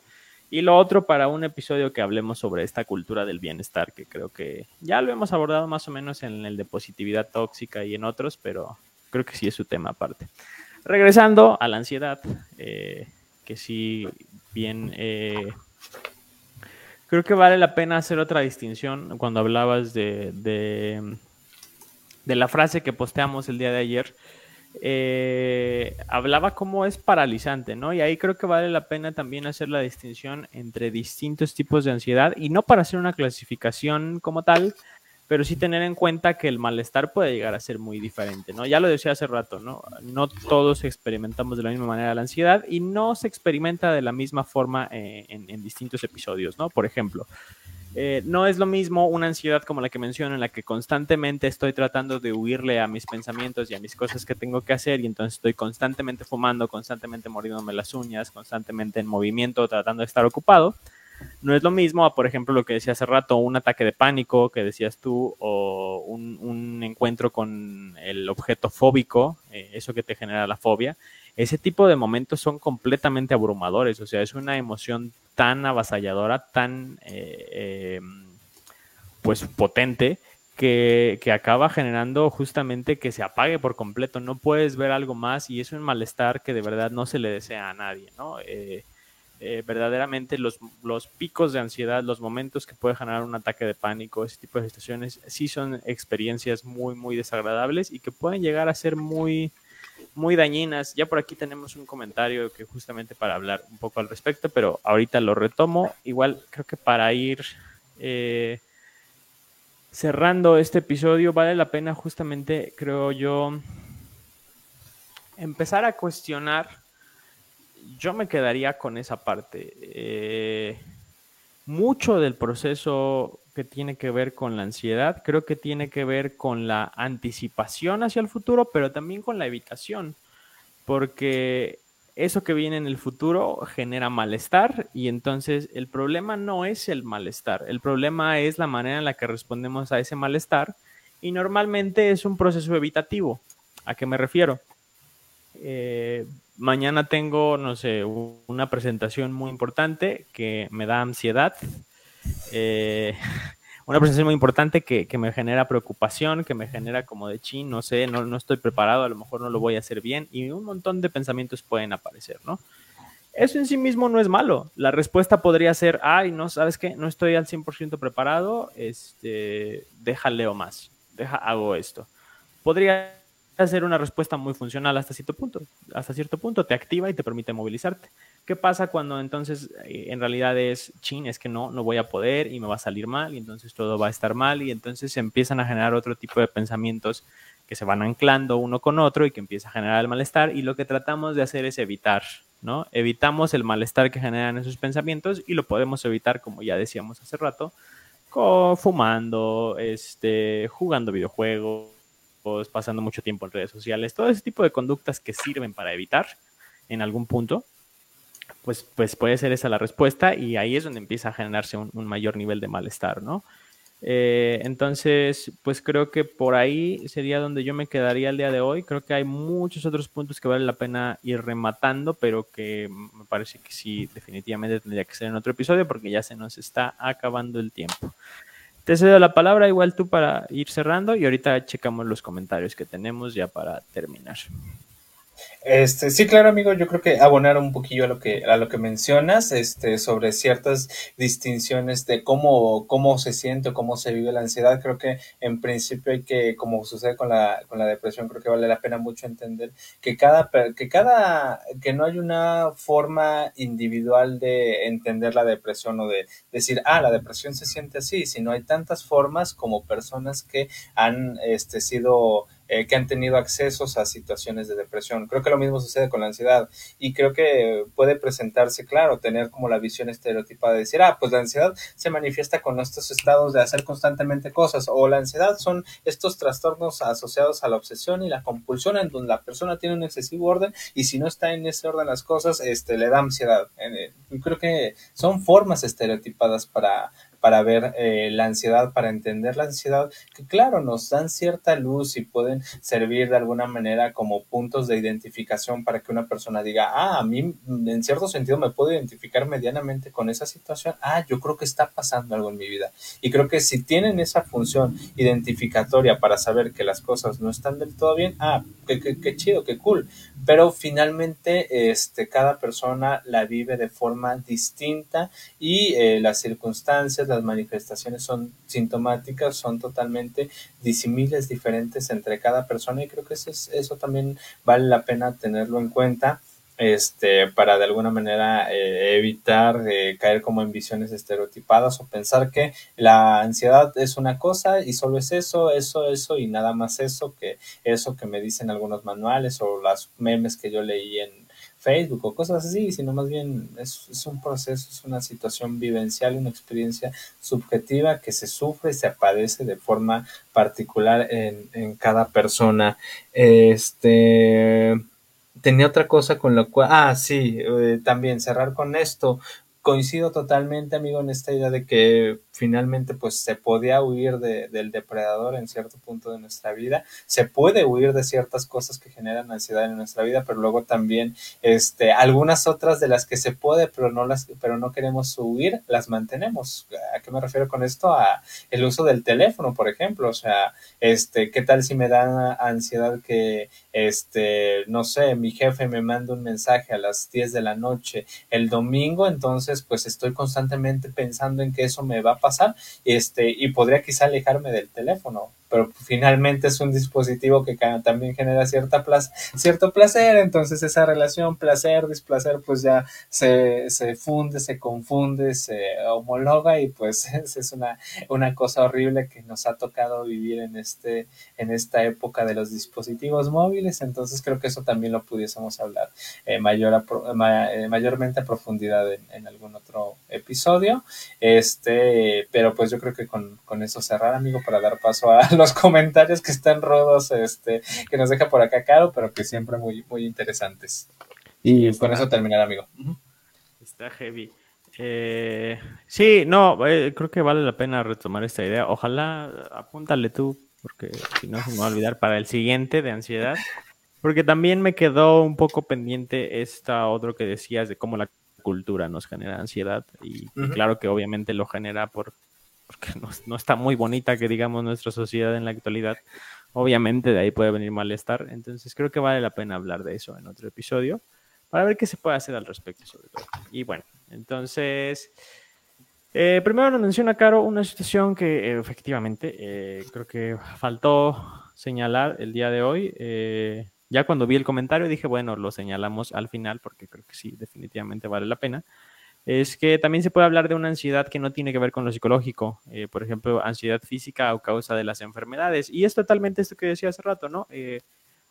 Y lo otro para un episodio que hablemos sobre esta cultura del bienestar, que creo que ya lo hemos abordado más o menos en el de positividad tóxica y en otros, pero creo que sí es su tema aparte. Regresando a la ansiedad, eh, que sí, bien, eh, creo que vale la pena hacer otra distinción cuando hablabas de, de, la frase que posteamos el día de ayer. Eh, hablaba cómo es paralizante, ¿no? Y ahí creo que vale la pena también hacer la distinción entre distintos tipos de ansiedad y no para hacer una clasificación como tal, pero sí tener en cuenta que el malestar puede llegar a ser muy diferente, ¿no? Ya lo decía hace rato, ¿no? No todos experimentamos de la misma manera la ansiedad y no se experimenta de la misma forma eh, en, distintos episodios, ¿no? Por ejemplo, eh, no es lo mismo una ansiedad como la que menciono, en la que constantemente estoy tratando de huirle a mis pensamientos y a mis cosas que tengo que hacer y entonces estoy constantemente fumando, constantemente mordiéndome las uñas, constantemente en movimiento, tratando de estar ocupado no es lo mismo por ejemplo, lo que decía hace rato, un ataque de pánico que decías tú, o un, encuentro con el objeto fóbico, eh, eso que te genera la fobia. Ese tipo de momentos son completamente abrumadores, o sea, es una emoción tan avasalladora, tan eh, em, pues potente, que, que, acaba generando justamente que se apague por completo. No puedes ver algo más y es un malestar que de verdad no se le desea a nadie, ¿no? Eh, eh, verdaderamente los, los, picos de ansiedad, los momentos que puede generar un ataque de pánico, ese tipo de situaciones, sí son experiencias muy, muy desagradables y que pueden llegar a ser muy, muy dañinas. Ya por aquí tenemos un comentario que justamente para hablar un poco al respecto, pero ahorita lo retomo. Igual creo que para ir eh, cerrando este episodio vale la pena justamente, creo yo, empezar a cuestionar yo me quedaría con esa parte. Eh, mucho del proceso que tiene que ver con la ansiedad, creo que tiene que ver con la anticipación hacia el futuro, pero también con la evitación, porque eso que viene en el futuro genera malestar y entonces el problema no es el malestar, el problema es la manera en la que respondemos a ese malestar y normalmente es un proceso evitativo. ¿A qué me refiero? Eh, mañana tengo, no sé, una presentación muy importante que me da ansiedad. Eh, (laughs) una presentación muy importante que, me genera preocupación, que me genera como de chin, no sé, no, no estoy preparado, a lo mejor no lo voy a hacer bien y un montón de pensamientos pueden aparecer, ¿no? Eso en sí mismo no es malo. La respuesta podría ser, ay, no, ¿sabes qué? No estoy al 100% preparado, este, deja leo más, deja, hago esto. Podría ser una respuesta muy funcional hasta cierto punto. Hasta cierto punto te activa y te permite movilizarte. ¿Qué pasa cuando entonces eh, en realidad es, chin, es que no, no voy a poder y me va a salir mal y entonces todo va a estar mal y entonces se empiezan a generar otro tipo de pensamientos que se van anclando uno con otro y que empieza a generar el malestar y lo que tratamos de hacer es evitar, ¿no? Evitamos el malestar que generan esos pensamientos y lo podemos evitar, como ya decíamos hace rato, fumando, este, jugando videojuegos, pasando mucho tiempo en redes sociales, todo ese tipo de conductas que sirven para evitar en algún punto, pues, pues puede ser esa la respuesta y ahí es donde empieza a generarse un, mayor nivel de malestar, ¿no? Eh, entonces, pues creo que por ahí sería donde yo me quedaría el día de hoy. Creo que hay muchos otros puntos que vale la pena ir rematando, pero que me parece que sí, definitivamente tendría que ser en otro episodio porque ya se nos está acabando el tiempo. Te cedo la palabra igual tú para ir cerrando y ahorita checamos los comentarios que tenemos ya para terminar. Este, sí, claro, amigo, yo creo que abonar un poquillo a lo que, a lo que mencionas, este, sobre ciertas distinciones de cómo, cómo se siente cómo se vive la ansiedad. Creo que en principio hay que, como sucede con la, con la depresión, creo que vale la pena mucho entender que cada, que cada, que no hay una forma individual de entender la depresión o de decir, ah, la depresión se siente así, sino hay tantas formas como personas que han, este, sido eh, que han tenido accesos a situaciones de depresión. Creo que mismo sucede con la ansiedad y creo que puede presentarse, claro, tener como la visión estereotipada de decir, ah, pues la ansiedad se manifiesta con estos estados de hacer constantemente cosas o la ansiedad son estos trastornos asociados a la obsesión y la compulsión en donde la persona tiene un excesivo orden y si no está en ese orden las cosas, este, le da ansiedad. Eh, creo que son formas estereotipadas para para ver eh, la ansiedad, para entender la ansiedad, que claro, nos dan cierta luz y pueden servir de alguna manera como puntos de identificación para que una persona diga, ah, a mí en cierto sentido me puedo identificar medianamente con esa situación, ah, yo creo que está pasando algo en mi vida. Y creo que si tienen esa función identificatoria para saber que las cosas no están del todo bien, ah, qué, qué, qué chido, qué cool. Pero finalmente, este, cada persona la vive de forma distinta y eh, las circunstancias, las manifestaciones son sintomáticas, son totalmente disimiles, diferentes entre cada persona y creo que eso, eso también vale la pena tenerlo en cuenta este, para de alguna manera eh, evitar eh, caer como en visiones estereotipadas o pensar que la ansiedad es una cosa y solo es eso, eso, eso y nada más eso que eso que me dicen algunos manuales o las memes que yo leí en, Facebook o cosas así, sino más bien es, un proceso, es una situación vivencial, una experiencia subjetiva que se sufre y se padece de forma particular en, en cada persona. Este tenía otra cosa con lo cual, ah, sí, eh, también cerrar con esto. Coincido totalmente, amigo, en esta idea de que finalmente pues se podía huir de, del depredador en cierto punto de nuestra vida, se puede huir de ciertas cosas que generan ansiedad en nuestra vida, pero luego también este, algunas otras de las que se puede, pero no las, pero no queremos huir, las mantenemos. ¿A qué me refiero con esto? A el uso del teléfono, por ejemplo, o sea, este, ¿qué tal si me da ansiedad que, este, no sé, mi jefe me manda un mensaje a las 10 de la noche el domingo, entonces pues estoy constantemente pensando en que eso me va a pasar este, y podría quizá alejarme del teléfono pero finalmente es un dispositivo que también genera cierta placer, cierto placer, entonces esa relación placer-displacer pues ya se, se funde, se confunde, se homologa y pues (laughs) es una, una cosa horrible que nos ha tocado vivir en, este, en esta época de los dispositivos móviles, entonces creo que eso también lo pudiésemos hablar eh, mayor eh, mayormente a profundidad en, en, algún otro episodio, este, pero pues yo creo que con, con eso cerrar amigo para dar paso a los comentarios que están rodos, este, que nos deja por acá Caro, pero que siempre muy, muy interesantes. Y con eso terminar, amigo. Está heavy. Eh, sí, no, eh, creo que vale la pena retomar esta idea. Ojalá apúntale tú, porque si no se me va a olvidar para el siguiente de ansiedad. Porque también me quedó un poco pendiente esta otro que decías de cómo la cultura nos genera ansiedad. Y, y claro que obviamente lo genera por porque no, está muy bonita que digamos nuestra sociedad en la actualidad. Obviamente de ahí puede venir malestar, entonces creo que vale la pena hablar de eso en otro episodio para ver qué se puede hacer al respecto sobre todo. Y bueno, entonces, eh, primero nos menciona Caro una situación que eh, efectivamente eh, creo que faltó señalar el día de hoy. ya cuando vi el comentario dije, bueno, lo señalamos al final porque creo que sí, definitivamente vale la pena es que también se puede hablar de una ansiedad que no tiene que ver con lo psicológico, eh, por ejemplo, ansiedad física o causa de las enfermedades. Y es totalmente esto que decía hace rato, ¿no? Eh,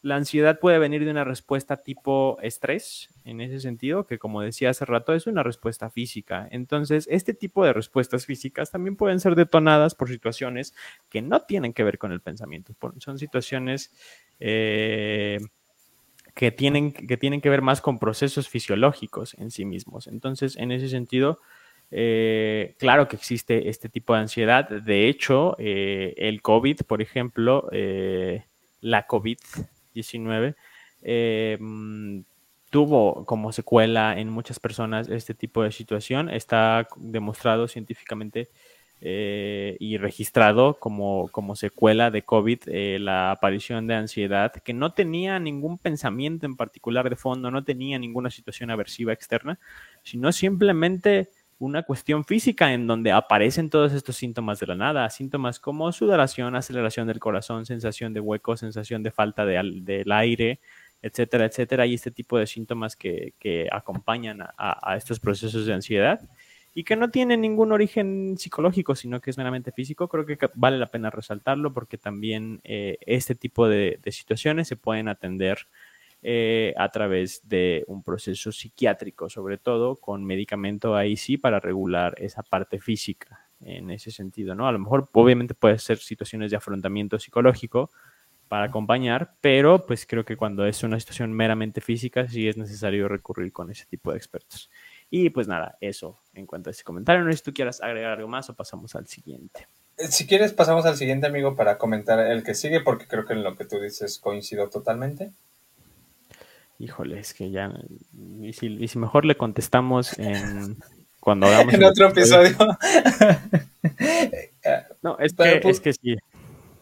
la ansiedad puede venir de una respuesta tipo estrés, en ese sentido, que como decía hace rato, es una respuesta física. Entonces, este tipo de respuestas físicas también pueden ser detonadas por situaciones que no tienen que ver con el pensamiento. Son situaciones eh, que tienen, que tienen que ver más con procesos fisiológicos en sí mismos. Entonces, en ese sentido, eh, claro que existe este tipo de ansiedad. De hecho, eh, el COVID, por ejemplo, eh, la COVID-19, mm, tuvo como secuela en muchas personas este tipo de situación. Está demostrado científicamente eh, y registrado como, como secuela de COVID eh, la aparición de ansiedad, que no tenía ningún pensamiento en particular de fondo, no tenía ninguna situación aversiva externa, sino simplemente una cuestión física en donde aparecen todos estos síntomas de la nada, síntomas como sudoración, aceleración del corazón, sensación de hueco, sensación de falta de, del aire, etcétera, etcétera, y este tipo de síntomas que, que acompañan a, a, estos procesos de ansiedad y que no tienen ningún origen psicológico, sino que es meramente físico, creo que vale la pena resaltarlo porque también eh, este tipo de, de, situaciones se pueden atender eh, a través de un proceso psiquiátrico, sobre todo con medicamento ahí sí para regular esa parte física en ese sentido, ¿no? A lo mejor obviamente puede ser situaciones de afrontamiento psicológico, para acompañar, pero pues creo que cuando es una situación meramente física sí es necesario recurrir con ese tipo de expertos. Y pues nada, eso en cuanto a ese comentario. No sé si tú quieras agregar algo más o pasamos al siguiente. Eh, si quieres, pasamos al siguiente, amigo, para comentar el que sigue, porque creo que en lo que tú dices coincido totalmente. Híjole, es que ya. Y si, y si mejor le contestamos en. (laughs) Cuando hagamos. en otro episodio. (laughs) no, es que, es que sí.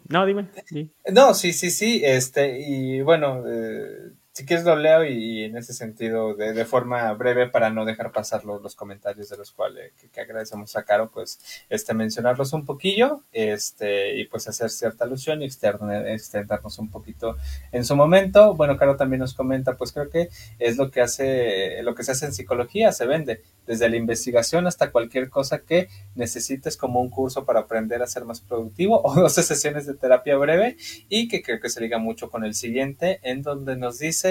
No, dime. Sí. No, sí, sí, sí. Este, y bueno, eh, si quieres lo leo y, en ese sentido, de, de, forma breve, para no dejar pasar los, los comentarios de los cuales que, agradecemos a Caro, pues este mencionarlos un poquillo, este, y pues hacer cierta alusión y extendernos un poquito en su momento. Bueno, Caro también nos comenta, pues creo que es lo que hace, lo que se hace en psicología, se vende, desde la investigación hasta cualquier cosa que necesites como un curso para aprender a ser más productivo (laughs) o 12 sesiones de terapia breve y que creo que se liga mucho con el siguiente en donde nos dice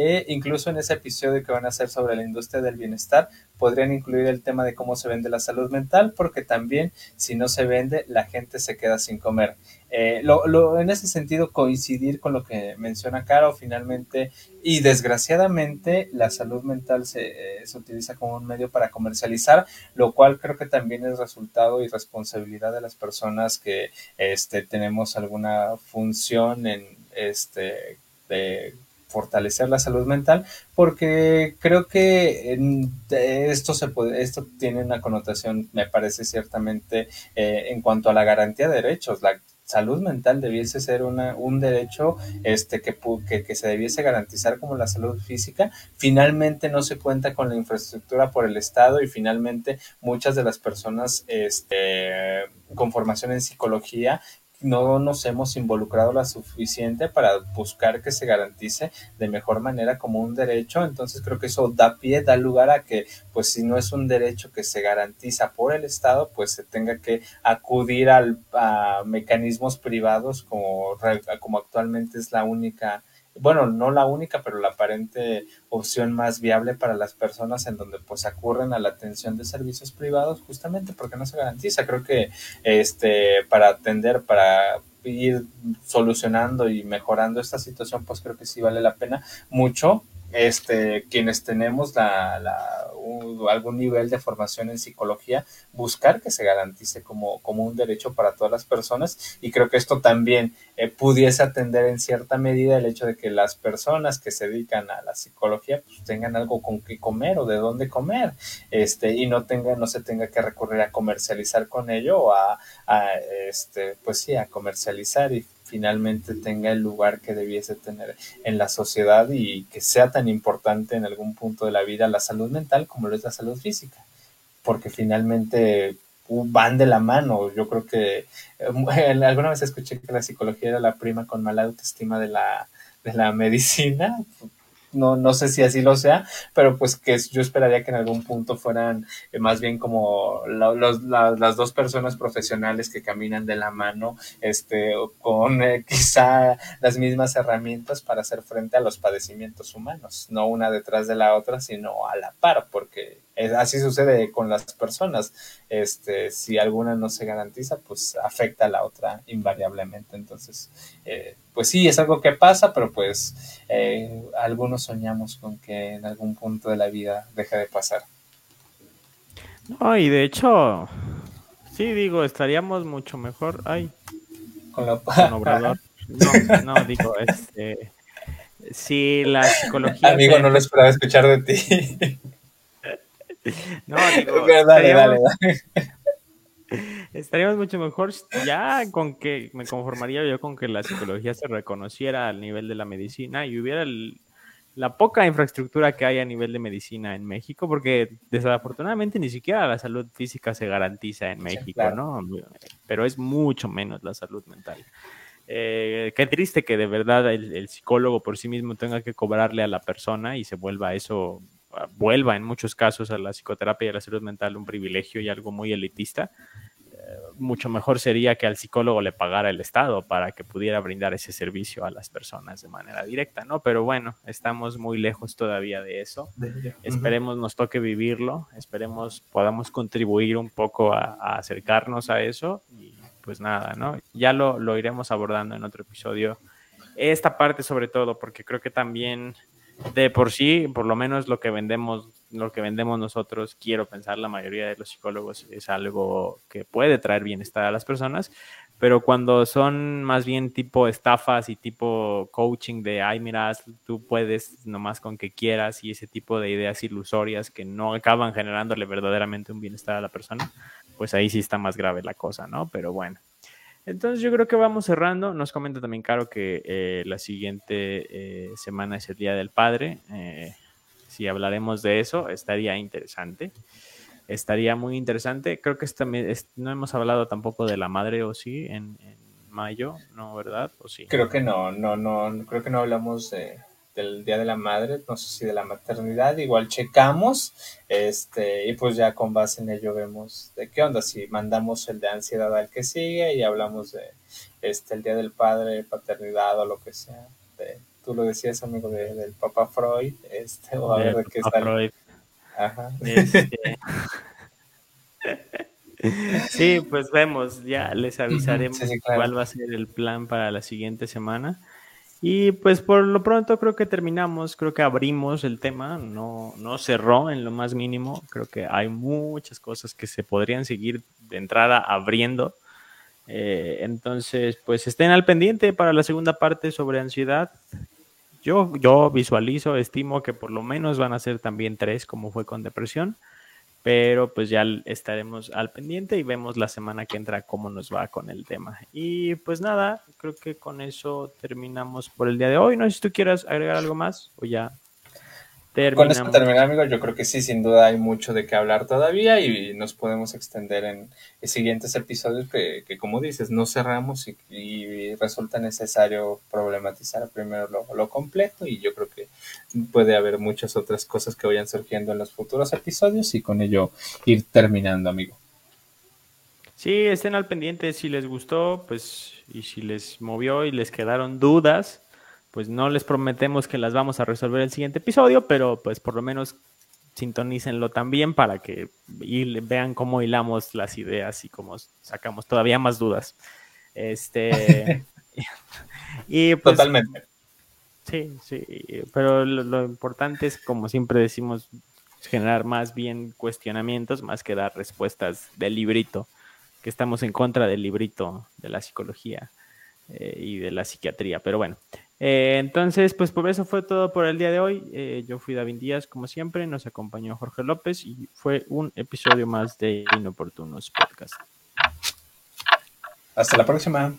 e incluso en ese episodio que van a hacer sobre la industria del bienestar, podrían incluir el tema de cómo se vende la salud mental, porque también si no se vende, la gente se queda sin comer. Eh, en ese sentido, coincidir con lo que menciona Caro, finalmente, y desgraciadamente, la salud mental se, eh, se, utiliza como un medio para comercializar, lo cual creo que también es resultado y responsabilidad de las personas que este, tenemos alguna función en este de fortalecer la salud mental, porque creo que esto se puede, esto tiene una connotación, me parece ciertamente, eh, en cuanto a la garantía de derechos. La salud mental debiese ser una, un derecho este, que, que, que, se debiese garantizar como la salud física. Finalmente no se cuenta con la infraestructura por el Estado y finalmente muchas de las personas este, con formación en psicología no nos hemos involucrado la suficiente para buscar que se garantice de mejor manera como un derecho. Entonces creo que eso da pie, da lugar a que, pues si no es un derecho que se garantiza por el Estado, pues se tenga que acudir al, a mecanismos privados como, como actualmente es la única bueno, no la única, pero la aparente opción más viable para las personas en donde pues acurren a la atención de servicios privados justamente porque no se garantiza. Creo que este para atender, para ir solucionando y mejorando esta situación, pues creo que sí vale la pena mucho este, quienes tenemos la, la, algún nivel de formación en psicología, buscar que se garantice como, como un derecho para todas las personas. Y creo que esto también eh, pudiese atender en cierta medida el hecho de que las personas que se dedican a la psicología pues, tengan algo con qué comer o de dónde comer este, y no, tenga, no se tenga que recurrir a comercializar con ello o a, a este, pues sí, a comercializar y finalmente tenga el lugar que debiese tener en la sociedad y que sea tan importante en algún punto de la vida la salud mental como lo es la salud física, porque finalmente uh, van de la mano. Yo creo que eh, (laughs) alguna vez escuché que la psicología era la prima con mala autoestima de la, de la medicina, no, no sé si así lo sea, pero pues que yo esperaría que en algún punto fueran eh, más bien como los, la, las dos personas profesionales que caminan de la mano, este, con eh, (laughs) quizá las mismas herramientas para hacer frente a los padecimientos humanos, no una detrás de la otra, sino a la par, porque así sucede con las personas. Este, si alguna no se garantiza, pues afecta a la otra invariablemente. Entonces, eh, pues sí, es algo que pasa, pero pues eh, algunos soñamos con que en algún punto de la vida deje de pasar. No, y de hecho, sí, digo, estaríamos mucho mejor. Ay, con, la... con Obrador. (laughs) No, no, digo, este. Si la psicología. Amigo, no lo esperaba escuchar de ti. (laughs) No, digo, (laughs) dale, dale, dale. estaríamos mucho mejor ya con que me conformaría yo con que la psicología se reconociera al nivel de la medicina y hubiera la poca infraestructura que hay a nivel de medicina en México, porque desafortunadamente ni siquiera la salud física se garantiza en México, ¿no? Pero es mucho menos la salud mental. Eh, qué triste que de verdad el, psicólogo por sí mismo tenga que cobrarle a la persona y se vuelva eso, vuelva en muchos casos a la psicoterapia y a la salud mental un privilegio y algo muy elitista. Eh, mucho mejor sería que al psicólogo le pagara el Estado para que pudiera brindar ese servicio a las personas de manera directa, ¿no? Pero bueno, estamos muy lejos todavía de eso. Esperemos nos toque vivirlo, esperemos podamos contribuir un poco a, a acercarnos a eso y pues nada, ¿no? Ya lo, lo iremos abordando en otro episodio. Esta parte sobre todo, porque creo que también de por sí, por lo menos lo que vendemos, lo que vendemos nosotros, quiero pensar, la mayoría de los psicólogos es algo que puede traer bienestar a las personas, pero cuando son más bien tipo estafas y tipo coaching de, ay, mira, tú puedes nomás con que quieras y ese tipo de ideas ilusorias que no acaban generándole verdaderamente un bienestar a la persona, pues ahí sí está más grave la cosa, ¿no? Pero bueno. Entonces yo creo que vamos cerrando. Nos comenta también Caro que eh, la siguiente eh, semana es el Día del Padre. Eh, si hablaremos de eso, estaría interesante. Estaría muy interesante. Creo que también no hemos hablado tampoco de la madre, ¿o sí? En, en, mayo, ¿no? ¿Verdad? ¿O sí? Creo que no, no, no, creo que no hablamos de, del Día de la Madre, no sé si de la maternidad, igual checamos, este, y pues ya con base en ello vemos de qué onda, si mandamos el de ansiedad al que sigue y hablamos de este el Día del Padre, paternidad o lo que sea. De, tú lo decías, amigo, de, del Papa Freud, este, o a ver de qué está. Freud. Ajá. Este... Sí, pues vemos, ya les avisaremos cuál va a ser el plan para la siguiente semana. Y pues por lo pronto creo que terminamos, creo que abrimos el tema, no, no cerró en lo más mínimo, creo que hay muchas cosas que se podrían seguir de entrada abriendo. Eh, entonces, pues estén al pendiente para la segunda parte sobre ansiedad. Yo, yo visualizo, estimo que por lo menos van a ser también tres, como fue con depresión pero pues ya estaremos al pendiente y vemos la semana que entra cómo nos va con el tema. Y pues nada, creo que con eso terminamos por el día de hoy. No sé si tú quieras agregar algo más o ya con esto terminar, amigos. Yo creo que sí, sin duda hay mucho de qué hablar todavía y nos podemos extender en, siguientes episodios que, como dices, no cerramos y, resulta necesario problematizar primero lo, lo, completo y yo creo que puede haber muchas otras cosas que vayan surgiendo en los futuros episodios y con ello ir terminando, amigo. Sí, estén al pendiente si les gustó, pues, y si les movió y les quedaron dudas pues no les prometemos que las vamos a resolver el siguiente episodio, pero pues por lo menos sintonícenlo también para que vean cómo hilamos las ideas y cómo sacamos todavía más dudas. Este (laughs) y pues, totalmente. Sí, sí, pero lo, importante es como siempre decimos generar más bien cuestionamientos más que dar respuestas del librito, que estamos en contra del librito de la psicología eh, y de la psiquiatría. Pero bueno, eh, entonces, pues por eso fue todo por el día de hoy. Eh, yo fui David Díaz, como siempre, nos acompañó Jorge López y fue un episodio más de Inoportunos Podcast. Hasta la próxima.